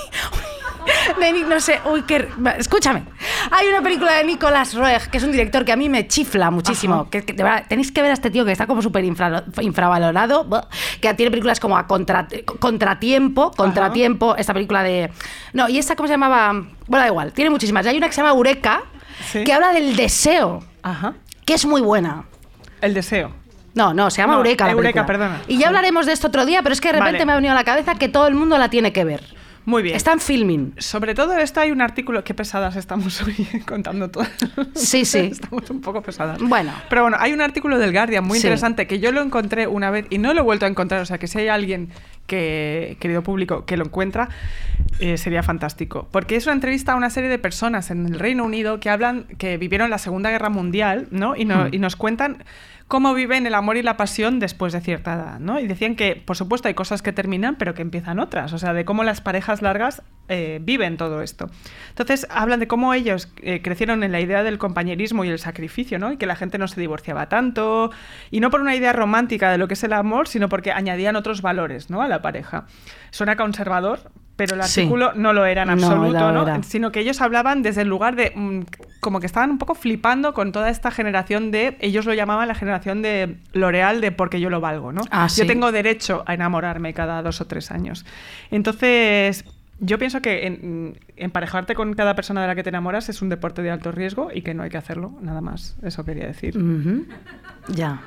de no sé, uy, qué. Escúchame. Hay una película de Nicolas Roeg, que es un director que a mí me chifla muchísimo. Que, que de verdad, tenéis que ver a este tío que está como súper infra- infravalorado. Que tiene películas como a contra- Contratiempo, Contratiempo, esta película de. No, y esta, ¿cómo se llamaba? Bueno, da igual, tiene muchísimas. Y hay una que se llama Eureka, Sí. que habla del deseo, Ajá. que es muy buena. El deseo. No, no, se llama No, Eureka. la Eureka, película. perdona. Y ya hablaremos de esto otro día, pero es que de repente Vale. me ha venido a la cabeza que todo el mundo la tiene que ver. Muy bien. Está en filming. Sobre todo esto hay un artículo. Qué pesadas estamos hoy contando todo. Sí, sí. Estamos un poco pesadas. Bueno. Pero bueno, hay un artículo del Guardian muy Sí. interesante que yo lo encontré una vez y no lo he vuelto a encontrar. O sea, que si hay alguien que, querido público, que lo encuentra, eh, sería fantástico. Porque es una entrevista a una serie de personas en el Reino Unido que hablan, que vivieron la Segunda Guerra Mundial, ¿no? Y, no- Mm. y nos cuentan cómo viven el amor y la pasión después de cierta edad, ¿no? Y decían que, por supuesto, hay cosas que terminan, pero que empiezan otras. O sea, de cómo las parejas largas eh, viven todo esto. Entonces, hablan de cómo ellos eh, crecieron en la idea del compañerismo y el sacrificio, ¿no? Y que la gente no se divorciaba tanto. Y no por una idea romántica de lo que es el amor, sino porque añadían otros valores, ¿no? A la pareja. Suena conservador, pero el Sí. artículo no lo era en absoluto, ¿no? Sino que ellos hablaban desde el lugar de. mm, como que estaban un poco flipando con toda esta generación de. Ellos lo llamaban la generación de L'Oreal de porque yo lo valgo, ¿no? Ah, Yo sí. tengo derecho a enamorarme cada dos o tres años. Entonces. Yo pienso que en- emparejarte con cada persona de la que te enamoras es un deporte de alto riesgo y que no hay que hacerlo, nada más. Eso quería decir. Ya.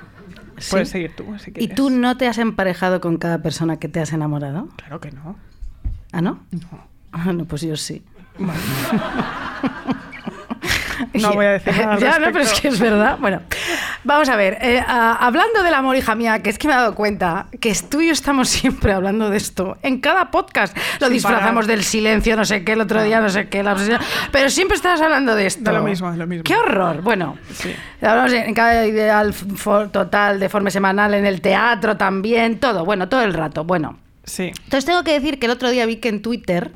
Puedes Sí. seguir tú, si ¿Y quieres. tú no te has emparejado con cada persona que te has enamorado? Claro que no. ¿Ah, no? No. Ah, no, pues yo sí. No voy a decir nada al ya, no, pero es que es verdad. Bueno, vamos a ver. eh, ah, hablando del amor, hija mía, que es que me he dado cuenta que tú y yo estamos siempre hablando de esto. En cada podcast lo Sin disfrazamos parar. del silencio, no sé qué, el otro día, no sé qué, la obsesión. Pero siempre estás hablando de esto. De lo mismo, de lo mismo. ¡Qué horror! Bueno, Sí. hablamos en cada ideal total, de forma semanal, en el teatro también, todo. Bueno, todo el rato. Bueno. Sí. Entonces tengo que decir que el otro día vi que en Twitter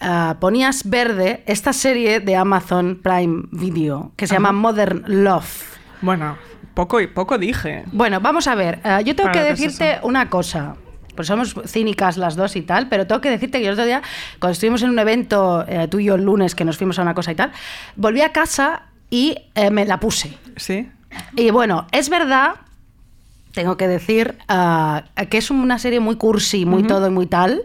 ah, ponías verde esta serie de Amazon Prime Video que se llama Modern Love. Bueno, poco y poco dije. Bueno, vamos a ver. ah, yo tengo que ¿qué es decirte una cosa. Pues somos cínicas las dos y tal, pero tengo que decirte que el otro día, cuando estuvimos en un evento, eh, tú y yo el lunes, que nos fuimos a una cosa y tal, volví a casa y eh, me la puse. Sí. Y bueno, es verdad, tengo que decir, ah, que es una serie muy cursi, muy todo y muy tal,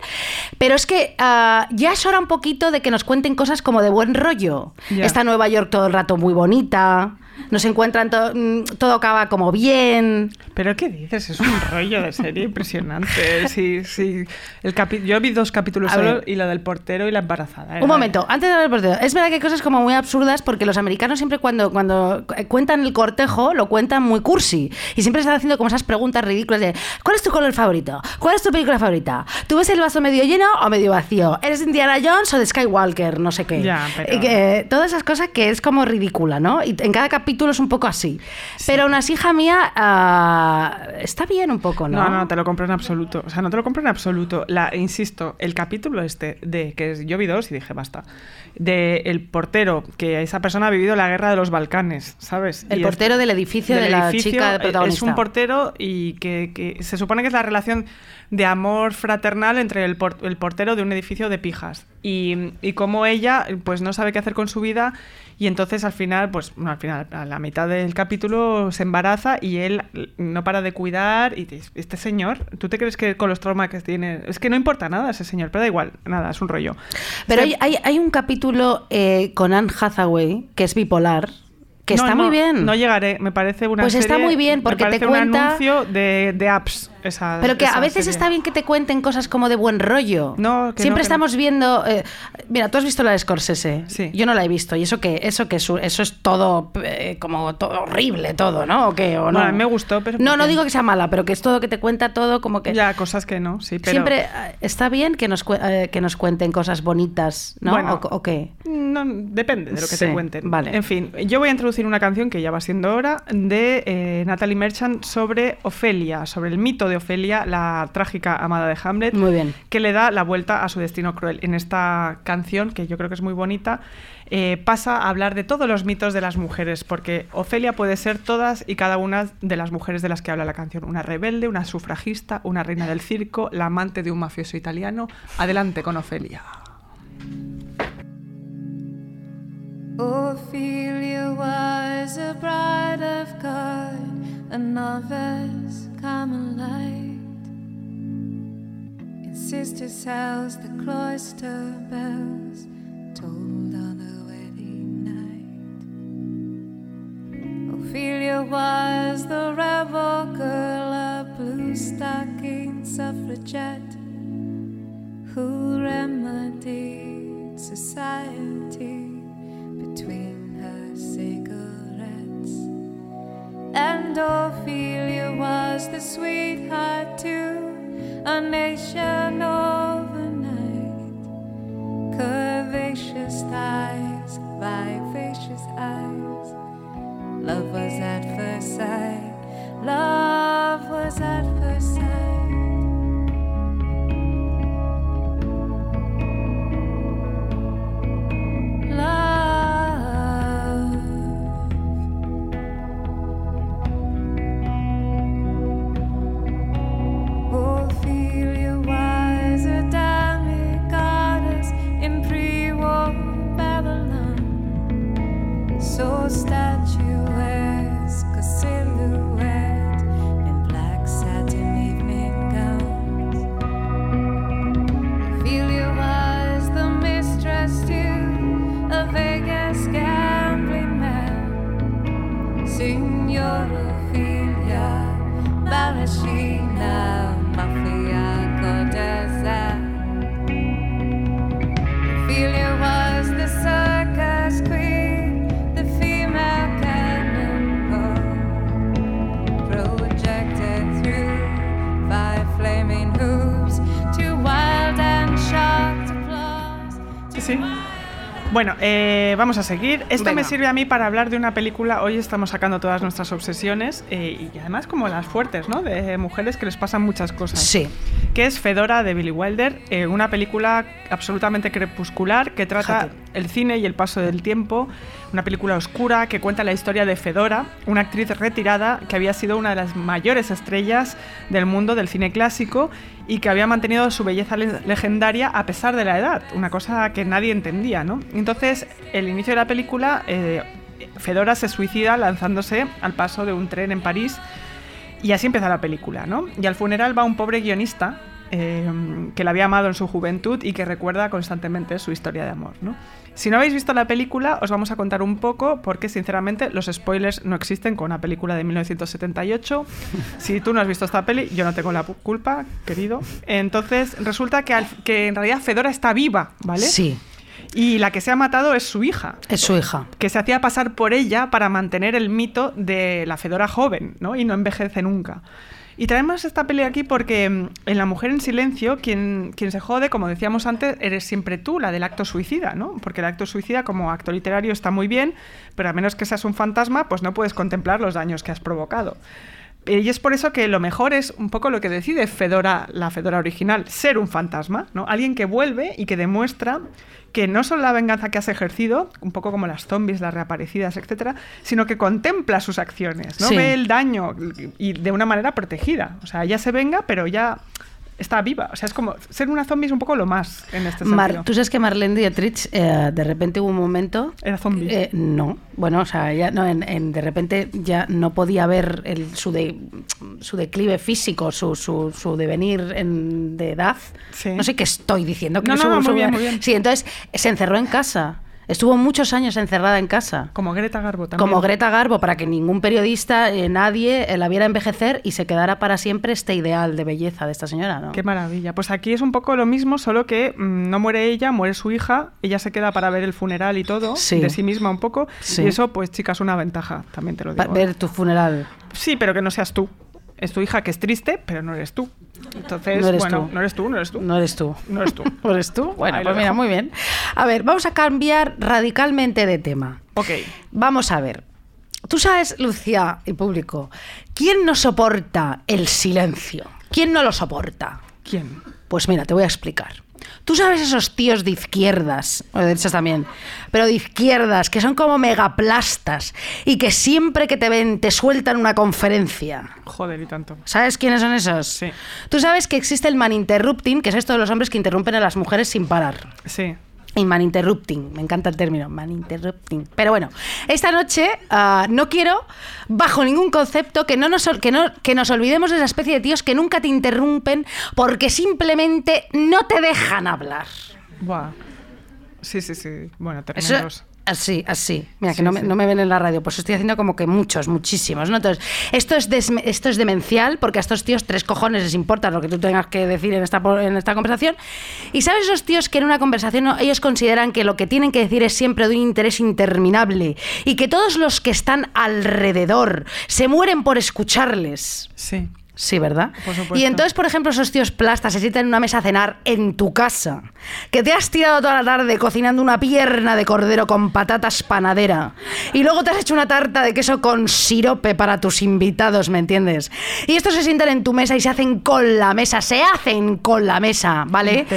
pero es que ah, ya es hora un poquito de que nos cuenten cosas como de buen rollo. Está Nueva York todo el rato muy bonita, nos encuentran, to- mm, todo acaba como bien. ¿Pero qué dices? Es un rollo de serie impresionante. Sí, sí. El capi- Yo vi dos capítulos A solo ver. y la del portero y la embarazada. Un Era- momento, antes de hablar del portero, es verdad que hay cosas como muy absurdas porque los americanos siempre cuando, cuando cuentan el cortejo lo cuentan muy cursi y siempre están haciendo como esas preguntas ridículas de ¿cuál es tu color favorito? ¿Cuál es tu película favorita? ¿Tú ves el vaso medio lleno o medio vacío? ¿Eres de Indiana Jones o de Skywalker? No sé qué. Ya, pero- Y que, todas esas cosas que es como ridícula, ¿no? Y en cada capítulo es un poco así. Pero aún así, hija mía, ah, está bien un poco, ¿no? No, no, te lo compro en absoluto. O sea, no te lo compro en absoluto. La, insisto, el capítulo este, de que es- yo vi dos y dije, basta. De el portero, que esa persona ha vivido la guerra de los Balcanes, ¿sabes? El Y es- portero del edificio de la chica protagonista. Es un portero y que, que se supone que es la relación de amor fraternal entre el, por- el portero de un edificio de pijas. Y, y cómo ella, pues no sabe qué hacer con su vida y entonces al final, pues al final, a la mitad del capítulo se embaraza y él no para de cuidar y dices, este señor, ¿tú te crees que con los traumas que tiene? Es que no importa nada ese señor, pero da igual, nada, es un rollo. Pero Este- hay, hay, hay un capítulo eh, con Anne Hathaway que es bipolar, que No, está no, muy bien. No llegaré, me parece una Pues está muy bien, me porque te cuenta- un anuncio de, de apps. Esa, pero que a veces serie. está bien que te cuenten cosas como de buen rollo. No, que Siempre no, que estamos viendo. eh, mira, tú has visto la de Scorsese. Sí. Yo no la he visto. Y eso que eso que es, eso es todo eh, como todo horrible, todo, ¿no? ¿O qué? ¿O no? Bueno, me gustó, pero No, no digo que sea mala, pero que es todo que te cuenta todo como que. Ya, cosas que no, sí, pero... Siempre eh, está bien que nos, eh, que nos cuenten cosas bonitas, ¿no? Bueno. ¿O, o qué? No, depende de lo que Sí, te cuenten. vale. En fin, yo voy a introducir una canción que ya va siendo hora de Natalie Merchant sobre Ofelia, sobre el mito de de Ofelia, la trágica amada de Hamlet, Muy bien. que le da la vuelta a su destino cruel. En esta canción, que yo creo que es muy bonita, eh, pasa a hablar de todos los mitos de las mujeres, porque Ofelia puede ser todas y cada una de las mujeres de las que habla la canción. Una rebelde, una sufragista, una reina del circo, la amante de un mafioso italiano. Adelante con Ofelia. Ophelia was a bride of God, a novice Carmelite. In sister's house, the cloister bells tolled on a wedding night. Ophelia was the rebel girl, a blue stocking suffragette who remedied society between her cigarettes. And Ophelia was the sweetheart to a nation overnight. Curvaceous thighs, vivacious eyes. Love was at first sight. Love was at first sight. Bueno, eh, vamos a seguir. Esto Venga. me sirve a mí para hablar de una película. Hoy estamos sacando todas nuestras obsesiones eh, y además como las fuertes, ¿no? De mujeres que les pasan muchas cosas. Sí. Que es Fedora de Billy Wilder, eh, una película absolutamente crepuscular que trata. El cine y el paso del tiempo. Una película oscura que cuenta la historia de Fedora, una actriz retirada que había sido una de las mayores estrellas del mundo del cine clásico y que había mantenido su belleza le- legendaria a pesar de la edad, una cosa que nadie entendía, ¿no? Entonces, el inicio de la película, eh, Fedora se suicida lanzándose al paso de un tren en París y así empieza la película, ¿no? Y al funeral va un pobre guionista eh, que la había amado en su juventud y que recuerda constantemente su historia de amor, ¿no? Si no habéis visto la película, os vamos a contar un poco porque, sinceramente, los spoilers no existen con una película de 1978. Si tú no has visto esta peli, yo no tengo la culpa, querido. Entonces, resulta que, al- que en realidad Fedora está viva, ¿vale? Sí, Y la que se ha matado es su hija es su hija. que se hacía pasar por ella para mantener el mito de la Fedora joven, ¿no? Y no envejece nunca. Y traemos esta pelea aquí porque mm, en La mujer en silencio, quien, quien se jode, como decíamos antes, eres siempre tú, la del acto suicida, ¿no? Porque el acto suicida como acto literario está muy bien, pero a menos que seas un fantasma, pues no puedes contemplar los daños que has provocado. Eh, Y es por eso que lo mejor es un poco lo que decide Fedora, la Fedora original, ser un fantasma, ¿no? Alguien que vuelve y que demuestra que no solo la venganza que has ejercido, un poco como las zombies, las reaparecidas, etcétera, sino que contempla sus acciones, ¿no? Sí. Ve el daño y de una manera protegida. O sea, ella se venga, pero ya está viva. O sea, es como ser una zombie es un poco lo más en este sentido. Mar- Tú sabes que Marlene Dietrich, eh, de repente hubo un momento. Era zombie. Eh, no, bueno, o sea, ya no, en- en- de repente ya no podía ver el- su, de- su declive físico, su, su, su devenir en- de edad. Sí. No sé qué estoy diciendo. que No, no, su- no, muy bien, muy bien. Sí, entonces se encerró en casa. Estuvo muchos años encerrada en casa. Como Greta Garbo también. Como Greta Garbo, para que ningún periodista, eh, nadie eh, la viera envejecer y se quedara para siempre este ideal de belleza de esta señora, ¿no? Qué maravilla. Pues aquí es un poco lo mismo, solo que mm, no muere ella, muere su hija, ella se queda para ver el funeral y todo, Sí. de sí misma un poco, Sí. y eso, pues chicas, una ventaja, también te lo Pa- digo. ver tu funeral. Sí, pero que no seas tú. Es tu hija que es triste, pero no eres tú. Entonces, No eres bueno, tú. no eres tú, no eres tú. No eres tú. No eres tú. ¿No eres tú? Bueno, Ahí pues mira, muy bien. A ver, vamos a cambiar radicalmente de tema. Ok. Vamos a ver. Tú sabes, Lucía y público, ¿quién no soporta el silencio? ¿Quién no lo soporta? ¿Quién? Pues mira, te voy a explicar. Tú sabes esos tíos de izquierdas, o de derechas también, pero de izquierdas, que son como megaplastas y que siempre que te ven te sueltan una conferencia. Joder, y tanto. ¿Sabes quiénes son esos? Sí. Tú sabes que existe el maninterrupting, que es esto de los hombres que interrumpen a las mujeres sin parar. Sí. Y maninterrupting, me encanta el término, maninterrupting. Pero bueno, esta noche ah, no quiero, bajo ningún concepto, que, no nos, que, no, que nos olvidemos de esa especie de tíos que nunca te interrumpen porque simplemente no te dejan hablar. Buah. Sí, sí, sí. Bueno, tremendos. Así, así. Mira, que Sí, no me, no me ven en la radio, pues estoy haciendo como que muchos, muchísimos. ¿no? Entonces, esto es, esto es demencial porque a estos tíos tres cojones les importa lo que tú tengas que decir en esta, en esta conversación. Y sabes esos tíos que en una conversación no, ellos consideran que lo que tienen que decir es siempre de un interés interminable y que todos los que están alrededor se mueren por escucharles. Sí. Sí, ¿verdad? Por. Y entonces, por ejemplo, esos tíos plastas se sientan en una mesa a cenar en tu casa, que te has tirado toda la tarde cocinando una pierna de cordero con patatas panadera, y luego te has hecho una tarta de queso con sirope para tus invitados, ¿me entiendes? Y estos se sientan en tu mesa y se hacen con la mesa, se hacen con la mesa, ¿vale?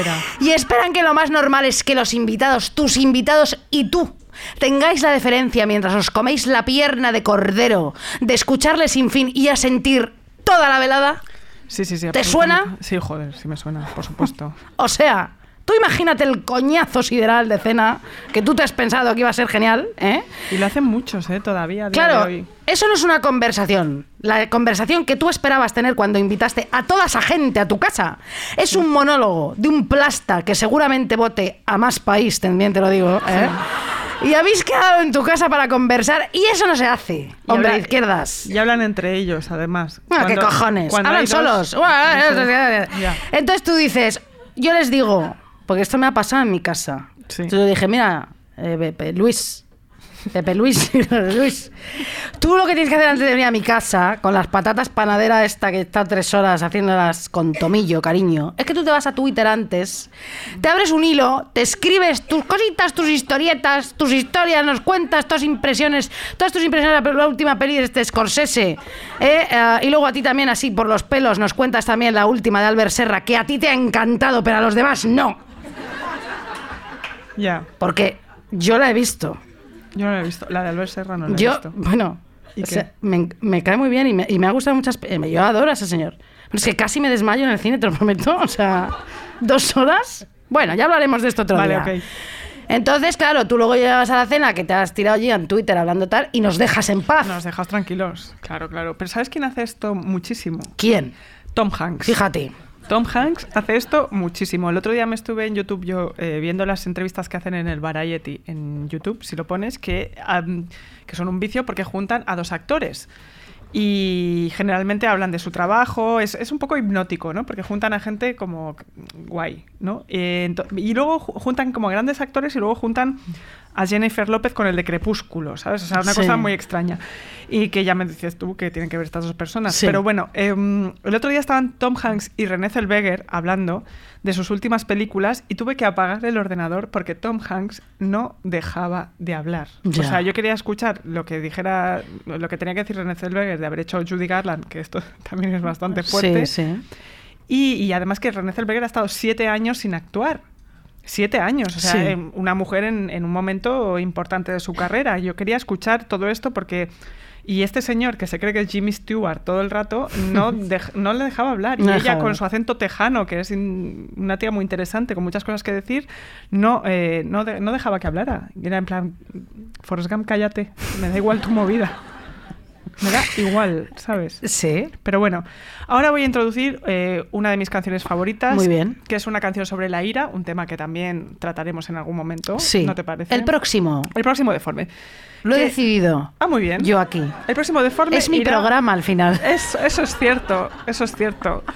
Y esperan que lo más normal es que los invitados, tus invitados y tú, tengáis la deferencia mientras os coméis la pierna de cordero, de escucharle sin fin y a sentir toda la velada. Sí, sí, sí. ¿Te suena? Sí, joder, sí me suena, por supuesto. O sea, tú imagínate el coñazo sideral de cena que tú te has pensado que iba a ser genial, ¿eh? Y lo hacen muchos, ¿eh? Todavía. a día Claro, de hoy. eso no es una conversación. La conversación que tú esperabas tener cuando invitaste a toda esa gente a tu casa es un monólogo de un plasta que seguramente vote a más país, también te lo digo. ¿eh? Y habéis quedado en tu casa para conversar y eso no se hace. Y Hombre, habla- de izquierdas. Y hablan entre ellos, además. Ah, ¿Qué cojones? Hablan dos- solos. Entonces tú dices, yo les digo, porque esto me ha pasado en mi casa. Sí. Entonces yo dije, mira, eh, Pepe Luis, Pepe Luis, Luis, tú lo que tienes que hacer antes de venir a mi casa, con las patatas panadera esta que está tres horas haciéndolas con tomillo, cariño, es que tú te vas a Twitter antes, te abres un hilo, te escribes tus cositas, tus historietas, tus historias, nos cuentas todas impresiones, todas tus impresiones de la, la última peli de este Scorsese, ¿eh? Eh, y luego a ti también así por los pelos nos cuentas también la última de Albert Serra, que a ti te ha encantado, pero a los demás no, Ya. porque yo la he visto. Yo no la he visto. La de Albert Serra no la he visto. bueno, me, me cae muy bien y me, y me ha gustado muchas. pe- Yo adoro a ese señor. Pero es que casi me desmayo en el cine, te lo prometo. O sea, dos horas. Bueno, ya hablaremos de esto otro Vale, día. ok. Entonces, claro, tú luego llegas a la cena que te has tirado allí en Twitter hablando tal y nos dejas en paz. Nos dejas tranquilos. Claro, claro. Pero ¿sabes quién hace esto muchísimo? ¿Quién? Tom Hanks. Fíjate. Tom Hanks hace esto muchísimo. El otro día me estuve en YouTube yo eh, viendo las entrevistas que hacen en el Variety en YouTube, si lo pones, que, am, que son un vicio porque juntan a dos actores. Y generalmente hablan de su trabajo, es, es un poco hipnótico, ¿no? Porque juntan a gente como guay, ¿no? Eh, y luego ju- juntan como grandes actores y luego juntan a Jennifer López con el de Crepúsculo, ¿sabes? O sea, una Sí. cosa muy extraña. Y que ya me dices tú que tienen que ver estas dos personas. Sí. Pero bueno, em, el otro día estaban Tom Hanks y René Zellweger hablando de sus últimas películas y tuve que apagar el ordenador porque Tom Hanks no dejaba de hablar. Ya. O sea, yo quería escuchar lo que dijera, lo que tenía que decir René Zellweger de haber hecho Judy Garland, que esto también es bastante fuerte. Sí, sí. Y, y además que René Zellweger ha estado siete años sin actuar. Siete años, o sea, Sí. em, una mujer en, en un momento importante de su carrera. Yo quería escuchar todo esto porque... Y este señor, que se cree que es Jimmy Stewart todo el rato, no, no le dejaba hablar. Y No ella, con su acento tejano, que es una tía muy interesante, con muchas cosas que decir, no, eh, no, de- no dejaba que hablara. Era en plan, Forrest Gump, cállate, me da igual tu movida. Me da igual, ¿sabes? Sí. Pero bueno, ahora voy a introducir eh, una de mis canciones favoritas. Muy bien. Que es una canción sobre la ira, un tema que también trataremos en algún momento. Sí. ¿No te parece? El próximo. El próximo deforme. Lo he decidido. Ah, muy bien. Yo aquí. El próximo deforme. Es mi irá- programa al final. Eso, eso es cierto, eso es cierto.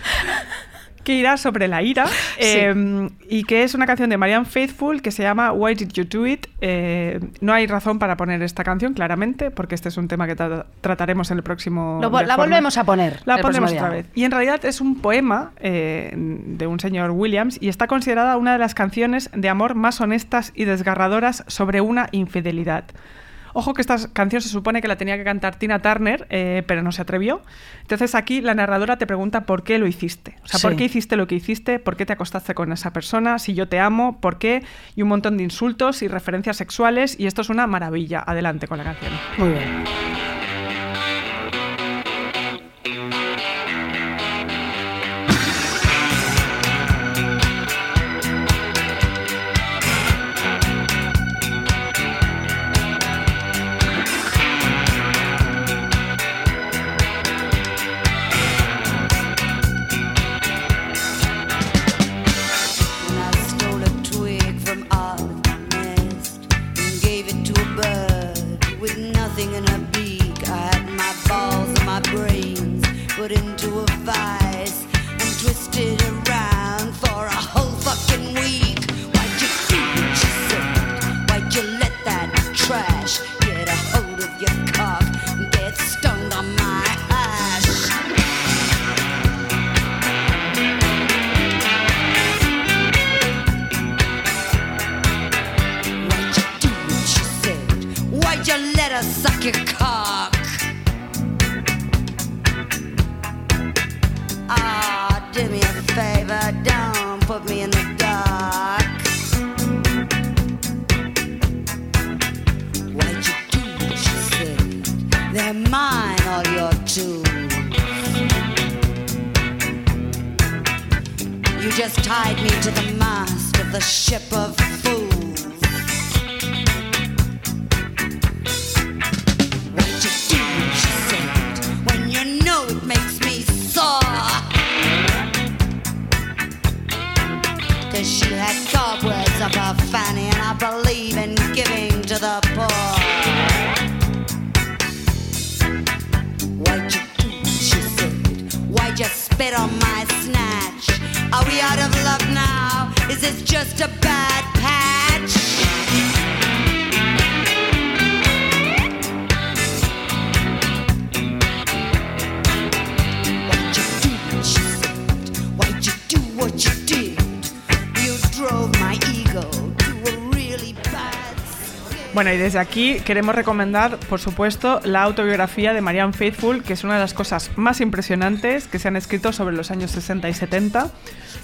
Que irá sobre la ira eh, y que es una canción de Marianne Faithfull que se llama Why Did You Do It. Eh, no hay razón para poner esta canción, claramente, porque este es un tema que tra- trataremos en el próximo. Lo la volvemos a poner La ponemos otra vez. Y en realidad es un poema eh, de un señor Williams y está considerada una de las canciones de amor más honestas y desgarradoras sobre una infidelidad. Ojo que esta canción se supone que la tenía que cantar Tina Turner, eh, pero no se atrevió. Entonces aquí la narradora te pregunta por qué lo hiciste. O sea, Sí. ¿por qué hiciste lo que hiciste? ¿Por qué te acostaste con esa persona? Si yo te amo, ¿por qué? Y un montón de insultos y referencias sexuales. Y esto es una maravilla. Adelante con la canción. Muy bien. You just tied me to the mast of the ship of fools. Just a Bueno, y desde aquí queremos recomendar, por supuesto, la autobiografía de Marianne Faithfull, que es una de las cosas más impresionantes que se han escrito sobre los años 60 y 70,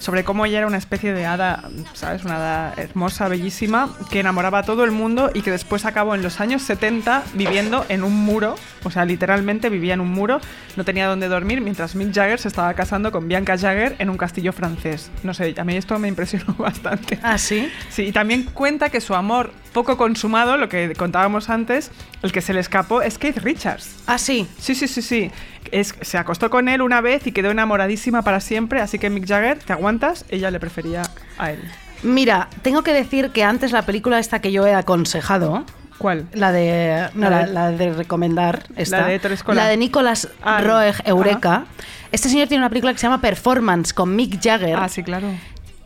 sobre cómo ella era una especie de hada, ¿sabes? Una hada hermosa, bellísima, que enamoraba a todo el mundo y que después acabó en los años 70 viviendo en un muro, o sea, literalmente vivía en un muro, no tenía dónde dormir, mientras Mick Jagger se estaba casando con Bianca Jagger en un castillo francés. No sé, a mí esto me impresionó bastante. ¿Ah, sí? Sí, y también cuenta que su amor poco consumado, lo que contábamos antes, el que se le escapó es Keith Richards. Ah, sí. Sí, sí, sí, sí. Es, se acostó con él una vez y quedó enamoradísima para siempre, así que Mick Jagger, ¿te aguantas? Ella le prefería a él. Mira, tengo que decir que antes la película esta que yo he aconsejado, ¿Cuál? la de no, La de- la de recomendar, esta, La de la de Nicolas Ah, Roeg, ajá. Eureka. Este señor tiene una película que se llama Performance con Mick Jagger, Ah, sí, claro.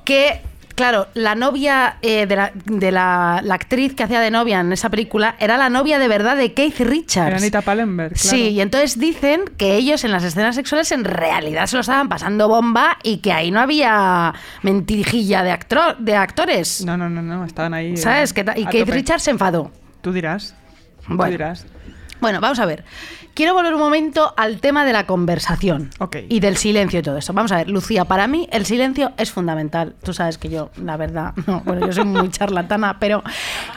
que Claro, la novia eh, de, la, de la, la actriz que hacía de novia en esa película era la novia de verdad de Keith Richards. Era Anita Pallenberg, claro. Sí, y entonces dicen que ellos en las escenas sexuales en realidad se lo estaban pasando bomba y que ahí no había mentirijilla de, actro- de actores. No, no, no, no, estaban ahí. eh, ¿Sabes? Ta- y Keith tope. Richards se enfadó. Tú dirás. Bueno. Tú dirás. Bueno, vamos a ver. Quiero volver un momento al tema de la conversación y del silencio y todo eso. Vamos a ver, Lucía, para mí el silencio es fundamental. Tú sabes que yo, la verdad, no, bueno, yo soy muy charlatana, pero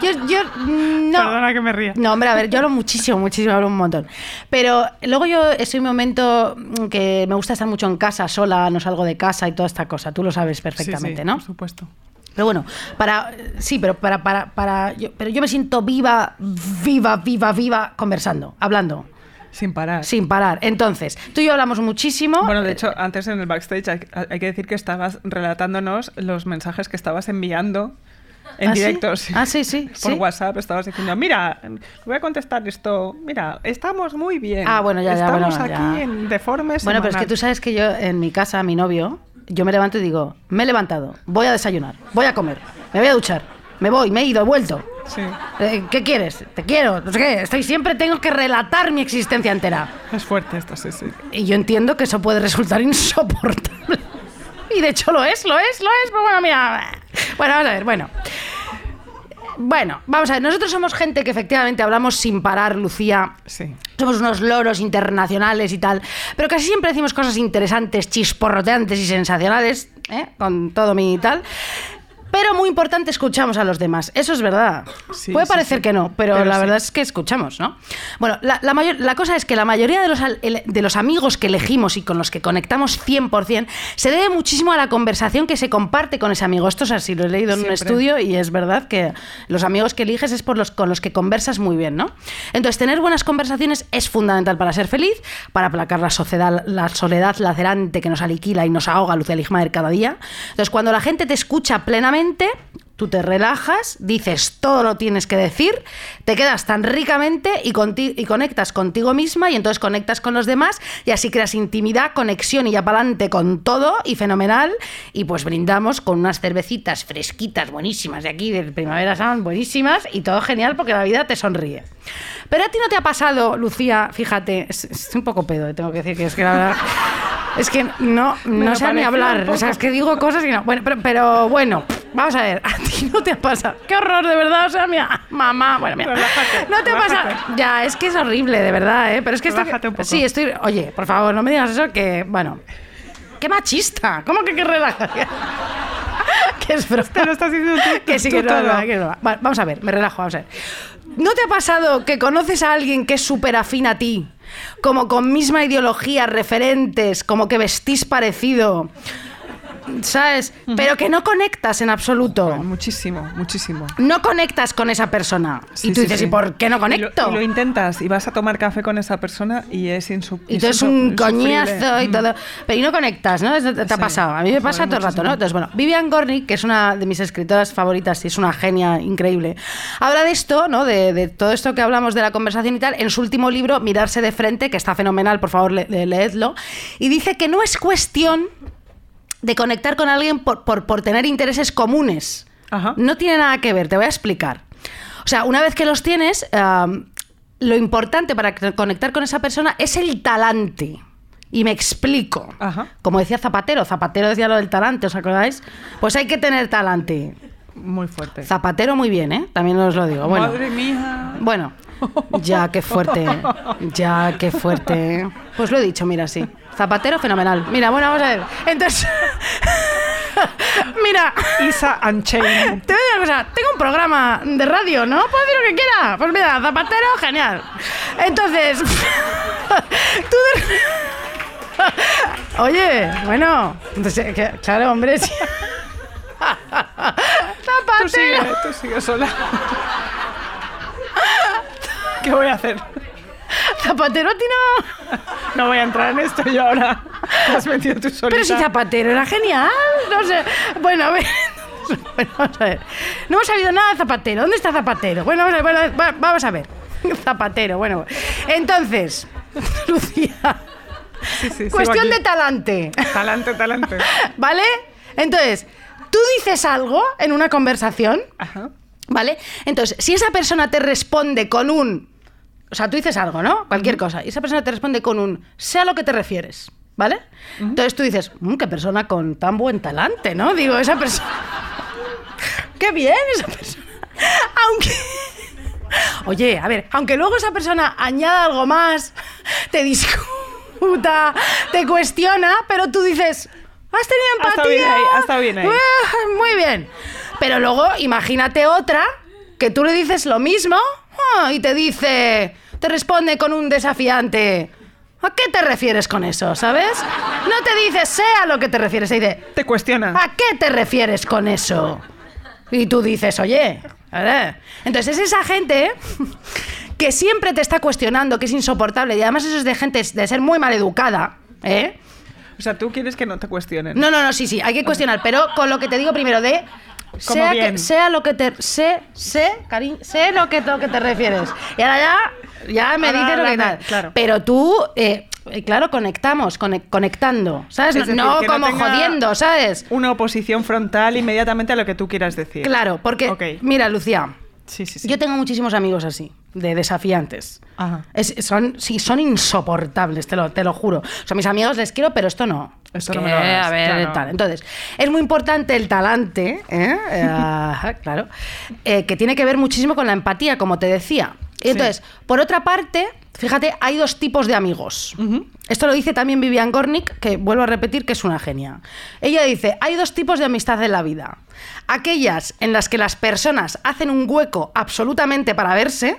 yo, yo mm, no. Perdona que me ría. No, hombre, a ver, yo hablo muchísimo, muchísimo, hablo un montón. Pero luego yo estoy en un momento que me gusta estar mucho en casa, sola, no salgo de casa y toda esta cosa. Tú lo sabes perfectamente, Sí, sí, ¿no? Por supuesto. Pero bueno, para sí, pero para para para yo, pero yo me siento viva, viva, viva, viva conversando, hablando, Sin parar. sin parar. Entonces, tú y yo hablamos muchísimo. Bueno, de hecho, antes en el backstage hay, hay que decir que estabas relatándonos los mensajes que estabas enviando en ¿Ah, directo. sí. Ah, sí, sí, Por sí. WhatsApp estabas diciendo, mira, voy a contestar esto. Mira, estamos muy bien. Ah, bueno, ya, ya, Estamos bueno, aquí ya. en Deformes. Bueno, pero es que semanal". tú sabes que yo en mi casa, mi novio, yo me levanto y digo, me he levantado, voy a desayunar, voy a comer, me voy a duchar, me voy, me he ido, he vuelto. Sí, Eh, ¿Qué quieres? Te quiero, no sé qué. Estoy siempre tengo que relatar mi existencia entera. es fuerte esto, sí, sí. Y yo entiendo que eso puede resultar insoportable. Y de hecho lo es, lo es, lo es. Pero bueno, mira. Bueno, vamos a ver, bueno. Bueno, vamos a ver, nosotros somos gente que efectivamente hablamos sin parar, Lucía. Sí. Somos unos loros internacionales y tal, pero casi siempre decimos cosas interesantes, chisporroteantes y sensacionales, ¿eh? con todo mi tal. Pero muy importante, escuchamos a los demás. Eso es verdad. Sí, Puede sí, parecer sí. que no, pero, Pero la verdad es que escuchamos, ¿no? Bueno, la, la mayor- la cosa es que la mayoría de los, de los amigos que elegimos y con los que conectamos 100% se debe muchísimo a la conversación que se comparte con ese amigo. Esto es así, lo he leído en un Siempre. estudio y es verdad que los amigos que eliges es por los con los que conversas muy bien, ¿no? Entonces, tener buenas conversaciones es fundamental para ser feliz, para aplacar la, sociedad, la soledad lacerante que nos aliquila y nos ahoga Lucía Ligmaer cada día. Entonces, cuando la gente te escucha plenamente, tú te relajas, dices todo lo tienes que decir, te quedas tan ricamente y, conti- y conectas contigo misma y entonces conectas con los demás y así creas intimidad, conexión y ya para adelante con todo y fenomenal y pues brindamos con unas cervecitas fresquitas, buenísimas de aquí, de Primavera Sound, buenísimas y todo genial porque la vida te sonríe. Pero a ti no te ha pasado, Lucía, fíjate, es, es un poco pedo, eh, tengo que decir que es que la verdad... Es que no, no sé ni hablar. O sea, es que digo cosas y no. Bueno, pero, pero bueno, vamos a ver. A ti no te ha pasado. Qué horror, de verdad. O sea, mira, mamá. Bueno, mira. Relájate, no te ha pasado. relájate. Ya, es que es horrible, de verdad, ¿eh? Pero es que esto- Relájate un poco. Sí, estoy. Oye, por favor, no me digas eso que. Bueno. Qué machista. ¿Cómo que qué relaja? que es broma. Te lo estás diciendo tú. Que sí, que. Vale, vamos a ver, me relajo, vamos a ver. ¿No te ha pasado que conoces a alguien que es súper afín a ti? Como con misma ideología, referentes, como que vestís parecido. ¿Sabes? Pero que no conectas en absoluto. Muchísimo, muchísimo. No conectas con esa persona. Sí, y tú sí, dices, sí. ¿y por qué no Y lo- conecto? Y lo, intentas y vas a tomar café con esa persona y es insu Y tú es un coñazo y todo. Pero y no conectas, ¿no? Te, ha pasado. A mí me pasa todo el rato, ¿no? Entonces, bueno, Vivian Gornick, que es una de mis escritoras favoritas y es una genia increíble, habla de esto, ¿no? De, de todo esto que hablamos de la conversación y tal, en su último libro, Mirarse de frente, que está fenomenal, por favor, le- le- leedlo. Y dice que no es cuestión de conectar con alguien por, por, por tener intereses comunes. Ajá. No tiene nada que ver, te voy a explicar. O sea, una vez que los tienes, lo importante para conectar con esa persona es el talante. Y me explico. Ajá. Como decía Zapatero, Zapatero decía lo del talante, ¿os acordáis? Pues hay que tener talante. Muy fuerte. Zapatero muy bien, ¿eh? También os lo digo. Bueno, Madre mía. bueno, ya qué fuerte, ya qué fuerte. Pues lo he dicho, mira, sí. Zapatero fenomenal. Mira, bueno, vamos a ver. Entonces, mira, Isa Unchained. te voy a decir una cosa, tengo un programa de radio, ¿no? Puedo decir lo que quiera. Pues mira, Zapatero, genial. Entonces, tú de- Oye, bueno, entonces, que- claro, hombre, sí. Tú sigue, Zapatero. tú sigue sola. ¿Qué voy a hacer? Zapatero a ti no. No voy a entrar en esto yo ahora. Te has metido tú solita. Pero si Zapatero era genial. No sé. Bueno, a ver. Bueno, vamos a ver. No hemos sabido nada de Zapatero. ¿Dónde está Zapatero? Bueno, vamos a ver. vamos a ver. Zapatero, bueno. Entonces, Lucía, Sí, sí, cuestión de talante. Talante, talante. ¿Vale? Entonces, tú dices algo en una conversación, Ajá. ¿vale? Entonces, si esa persona te responde con un. O sea, tú dices algo, ¿no? Cualquier cosa. Y esa persona te responde con un. Sé a lo que te refieres, ¿vale? Entonces tú dices, "Mm, qué persona con tan buen talante, ¿no? Digo, esa persona. qué bien esa persona. Aunque. Oye, a ver, aunque luego esa persona añada algo más, te discuta, te cuestiona, pero tú dices, has tenido empatía. bien ahí, bien ahí. Ah, Muy bien. Pero luego imagínate otra que tú le dices lo mismo ah, y te dice, te responde con un desafiante. ¿A qué te refieres con eso, sabes? No te dice, sé a lo que te refieres, te dice, Te cuestiona. ¿A qué te refieres con eso? Y tú dices, oye, a ver. Entonces es esa gente que siempre te está cuestionando, que es insoportable, y además eso es de gente de ser muy maleducada, ¿eh? O sea, tú quieres que no te cuestionen. No, no, no, sí, sí, hay que cuestionar, pero con lo que te digo primero de sea, bien. que, sea lo que te sé, sé, cariño, sé lo que, lo que te refieres. Y ahora ya, ya me Ahora dices lo que tal. claro. Pero tú, eh, claro, conectamos, conec- conectando, ¿sabes? Es No, decir, no no como tenga jodiendo, ¿sabes? Una oposición frontal inmediatamente a lo que tú quieras decir. Claro, porque, Ok. mira, Lucía, Sí, sí, sí. yo tengo muchísimos amigos así, de desafiantes. Ajá. Es- son, sí, son insoportables, te lo, te lo juro. O sea, mis amigos les quiero, pero esto no. Esto que, no me lo hagas, a ver, claro. tal. Entonces, es muy importante el talante, ¿eh? Eh, claro, eh, que tiene que ver muchísimo con la empatía, como te decía. Y entonces, por otra parte, fíjate, hay dos tipos de amigos. Esto lo dice también Vivian Gornick, que vuelvo a repetir que es una genia. Ella dice, hay dos tipos de amistad en la vida. Aquellas en las que las personas hacen un hueco absolutamente para verse.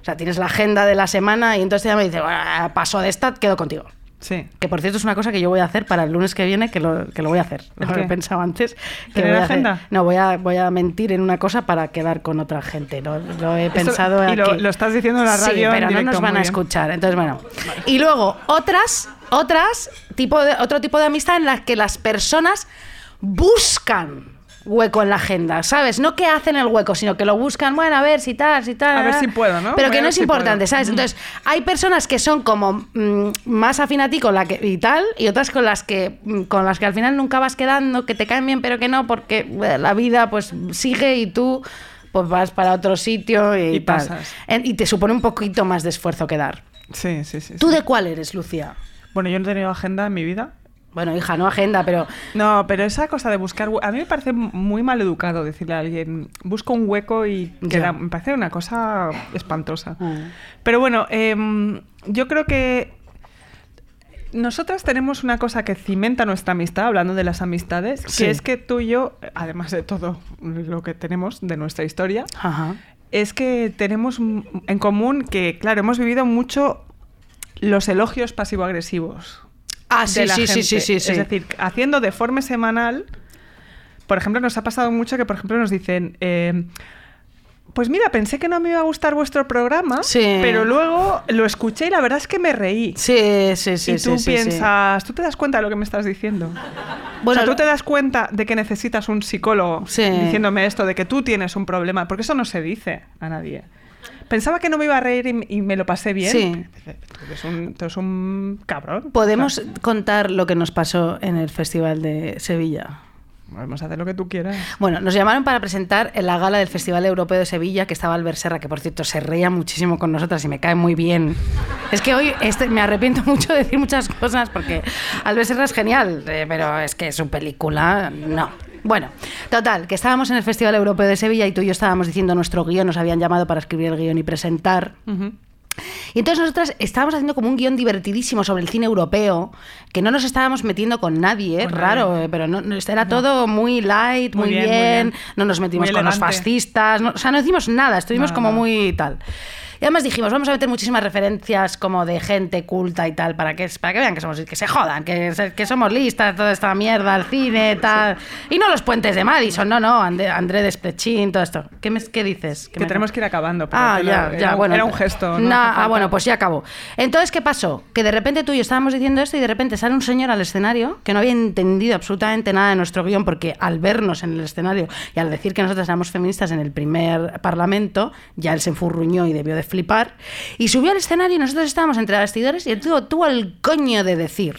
O sea, tienes la agenda de la semana y entonces ella me dice, "Buah, paso de esta, quedo contigo. Sí. Que por cierto es una cosa que yo voy a hacer para el lunes que viene, que lo, que lo voy a hacer. Es lo que pensado antes. Que ¿Tener voy a hacer- agenda? No, voy a, voy a mentir en una cosa para quedar con otra gente. Lo, lo he pensado y lo- lo estás diciendo en la radio Sí, en pero no nos van a escuchar. Entonces, bueno. Y luego, otras, otras, tipo de, otro tipo de amistad en las que las personas buscan hueco en la agenda, ¿sabes? No que hacen el hueco, sino que lo buscan, bueno, a ver si tal, si tal. A ver si puedo, ¿no? Pero que no es si importante, puedo. ¿sabes? Entonces, hay personas que son como mm, más afín a ti con la que y tal, y otras con las que mm, con las que al final nunca vas quedando, que te caen bien, pero que no, porque eh, la vida pues sigue y tú pues vas para otro sitio y, Y tal. pasas. Y te supone un poquito más de esfuerzo que dar. Sí, sí, sí. ¿Tú sí. de cuál eres, Lucía? Bueno, yo no he tenido agenda en mi vida. Bueno, hija, no agenda, pero No, pero esa cosa de buscar... A mí me parece muy mal educado decirle a alguien, busco un hueco y queda... Me parece una cosa espantosa. Mm. Pero bueno, em, yo creo que nosotras tenemos una cosa que cimenta nuestra amistad, hablando de las amistades, Sí. que es que tú y yo, además de todo lo que tenemos de nuestra historia, Ajá. es que tenemos en común que, claro, hemos vivido mucho los elogios pasivo-agresivos. Ah, de sí, la sí, sí, gente. sí, sí, sí. Es decir, haciendo de forma semanal, por ejemplo, nos ha pasado mucho que, por ejemplo, nos dicen, eh, pues mira, pensé que no me iba a gustar vuestro programa, Sí. pero luego lo escuché y la verdad es que me reí. Sí, sí, sí. y tú sí, sí, sí. piensas, ¿tú te das cuenta de lo que me estás diciendo? Bueno, o sea, tú te das cuenta de que necesitas un psicólogo diciéndome esto, de que tú tienes un problema, porque eso no se dice a nadie. Pensaba que no me iba a reír y, y me lo pasé bien. Sí. Tú eres un, tú eres un cabrón. Podemos O sea, contar lo que nos pasó en el Festival de Sevilla. Vamos a hacer lo que tú quieras. Bueno, nos llamaron para presentar en la gala del Festival Europeo de Sevilla, que estaba Albert Serra, que por cierto se reía muchísimo con nosotras y me cae muy bien. Es que hoy este, me arrepiento mucho de decir muchas cosas porque Albert Serra es genial, eh, pero es que su película, no. Bueno, total, que estábamos en el Festival Europeo de Sevilla y tú y yo estábamos diciendo nuestro guion, nos habían llamado para escribir el guion y presentar. Y entonces nosotras estábamos haciendo como un guion divertidísimo sobre el cine europeo, que no nos estábamos metiendo con nadie, Con raro, nadie. eh, pero no, no, era todo muy light, muy, Muy bien, bien, muy bien. no nos metimos Muy con los fascistas, no- o sea, no hicimos nada, estuvimos como muy tal. Y además dijimos, vamos a meter muchísimas referencias como de gente culta y tal, para que, para que vean que somos, que se jodan, que, que somos listas, toda esta mierda, el cine, tal. Y no los puentes de Madison, no, no, André, André Desplechin, todo esto. ¿Qué, me, qué dices? Que me- tenemos que ir acabando. Ah, lo- ya, era, ya, bueno. Era un gesto. No, ah, bueno, pues ya acabó. Entonces, ¿qué pasó? Que de repente tú y yo estábamos diciendo esto y de repente sale un señor al escenario que no había entendido absolutamente nada de nuestro guion porque al vernos en el escenario y al decir que nosotros éramos feministas en el primer parlamento, ya él se enfurruñó y debió de flipar. Y subió al escenario y nosotros estábamos entre bastidores y él tuvo, tuvo el coño de decir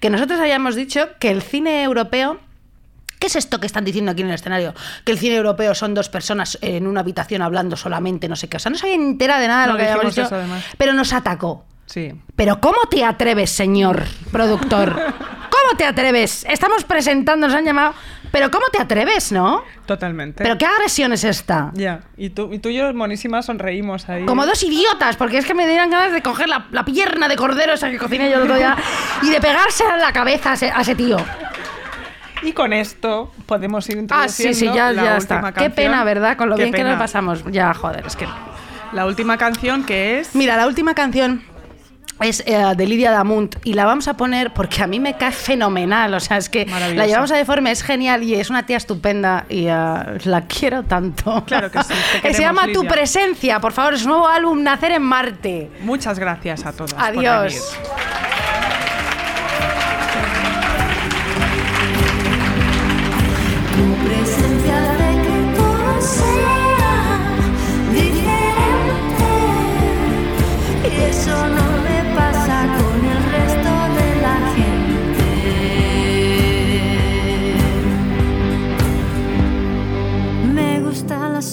que nosotros habíamos dicho que el cine europeo ¿Qué es esto que están diciendo aquí en el escenario? Que el cine europeo son dos personas en una habitación hablando solamente, no sé qué. O sea, no se había entera de nada de No lo que habíamos dicho, pero nos atacó. Sí. Pero ¿cómo te atreves, señor productor? ¿Cómo te atreves? Estamos presentando, nos han llamado. Pero ¿cómo te atreves, no? Totalmente. ¿Pero qué agresión es esta? Ya. Y tú, y tú y yo, monísimas, sonreímos ahí. Como dos idiotas, porque es que me dieran ganas de coger la, la pierna de cordero esa que cociné yo el otro día y de pegarse en la cabeza a ese, a ese tío. Y con esto podemos ir Ah, sí, introduciendo sí, ya, la ya última está. canción. Qué pena, ¿verdad? Con lo Qué bien que pena. lo pasamos. Ya, joder, es que... La última canción que es... Mira, la última canción es eh, de Lidia Damunt y la vamos a poner porque a mí me cae fenomenal. O sea, es que la llevamos a Deforme, es genial y es una tía estupenda y eh, la quiero tanto. Claro que sí, te se llama Tu. Presencia, por favor, es su nuevo álbum Nacer en Marte. Muchas gracias a todas. por Adiós. venir.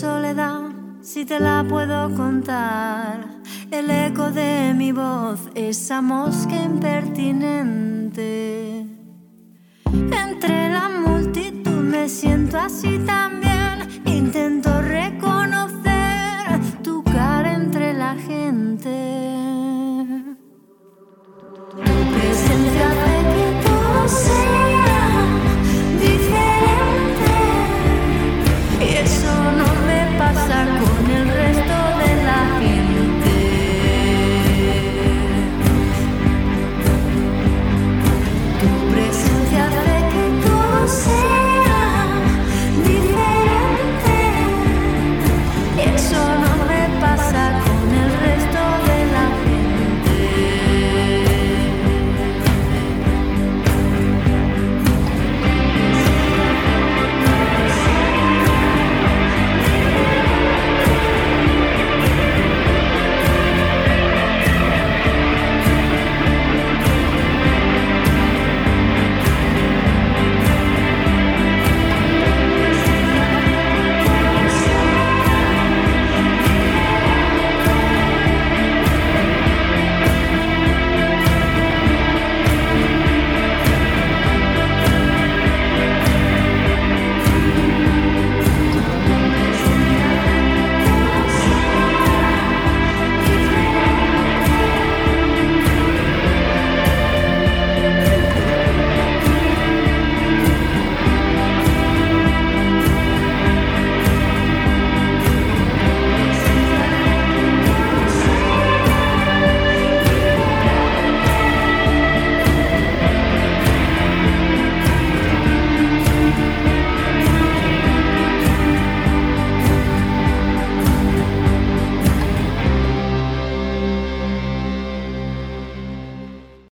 soledad, si te la puedo contar. El eco de mi voz, esa mosca impertinente. Entre la multitud me siento así también.